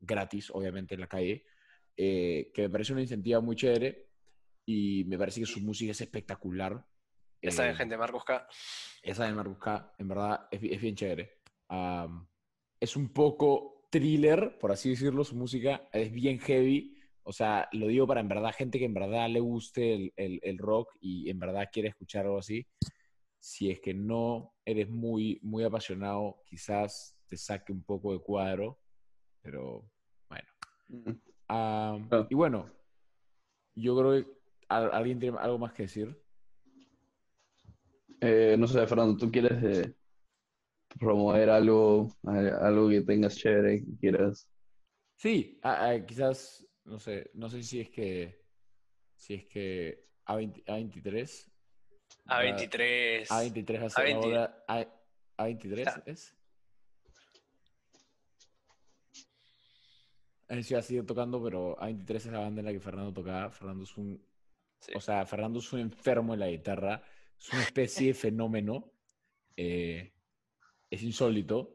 gratis, obviamente, en la calle, eh, que me parece una incentiva muy chévere y me parece que su música es espectacular. Ya saben, Eh, gente, Marcus K. esa de Marcus K, en verdad, es, bi- es bien chévere. Es un poco thriller, por así decirlo, su música. Es bien heavy. O sea, lo digo para en verdad gente que en verdad le guste el, el- el rock y en verdad quiere escuchar algo así. Si es que no eres muy, muy apasionado, quizás te saque un poco de cuadro. Pero bueno. Mm. Y bueno, yo creo que ¿al- alguien tiene algo más que decir. Eh, no sé, Fernando, ¿tú quieres eh, promover algo, algo que tengas chévere, que quieras? Sí, ah, ah, quizás, no sé, no sé si es que, si es que A20 A23, va- A23. A23 va a ser A20. ahora, A, A23 Está. es. Va a seguir tocando, pero A23 es la banda en la que Fernando tocaba. Fernando es un, Sí. o sea, Fernando es un enfermo en la guitarra, es una especie de fenómeno, eh, es insólito.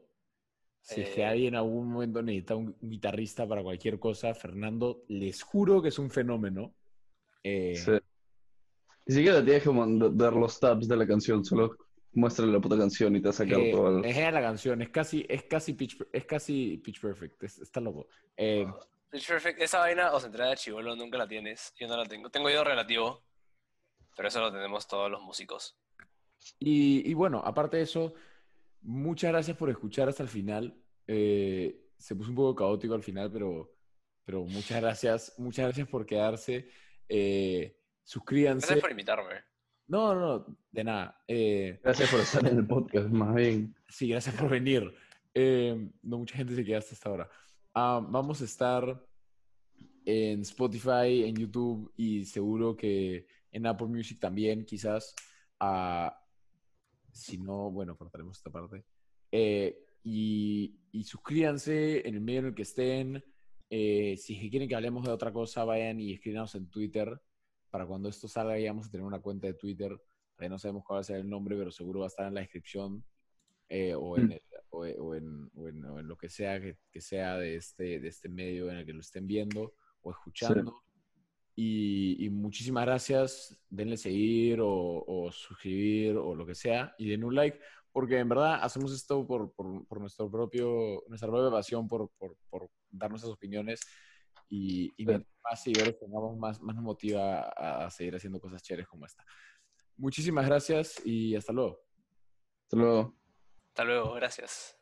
Si es que Eh. alguien en algún momento necesita un guitarrista para cualquier cosa, Fernando, les juro que es un fenómeno. Eh, Sí. Ni siquiera tienes que dar los tabs de la canción, solo muéstrale la puta canción y te va a sacar eh, todo el... es genial la canción, es casi, es casi pitch, es casi pitch perfect, es- está loco. Eh, Pitch Perfect, esa vaina o se entrada de chivolo nunca la tienes. Yo no la tengo. Tengo oído relativo, pero eso lo tenemos todos los músicos. Y, y bueno, aparte de eso, muchas gracias por escuchar hasta el final. Eh, se puso un poco caótico al final, pero, pero muchas gracias, muchas gracias por quedarse. Eh, suscríbanse. Gracias por invitarme. No, no, no, de nada. Eh, Gracias por estar en el podcast, más bien. sí, gracias por venir. Eh, no mucha gente se queda hasta esta hora. Ah, vamos a estar en Spotify, en YouTube y seguro que en Apple Music también, quizás. Ah, si no, bueno, cortaremos esta parte. Eh, y, y suscríbanse en el medio en el que estén. Eh, si quieren que hablemos de otra cosa, vayan y escríbanos en Twitter. Para cuando esto salga, ya vamos a tener una cuenta de Twitter. Ahí no sabemos cuál va a ser el nombre, pero seguro va a estar en la descripción eh, o, en Mm. el- o, o en, o en- o en lo que sea que, que sea de este, de este medio en el que lo estén viendo o escuchando. Y, y muchísimas gracias. Denle seguir o, o suscribir o lo que sea. Y den un like, porque en verdad hacemos esto por, por, por nuestro propio, nuestra propia pasión, por, por, por dar nuestras opiniones. Y, y Sí. mientras más seguidores tengamos, más, más nos motiva a, a seguir haciendo cosas chéveres como esta. Muchísimas gracias y hasta luego. Hasta luego. Hasta luego, gracias.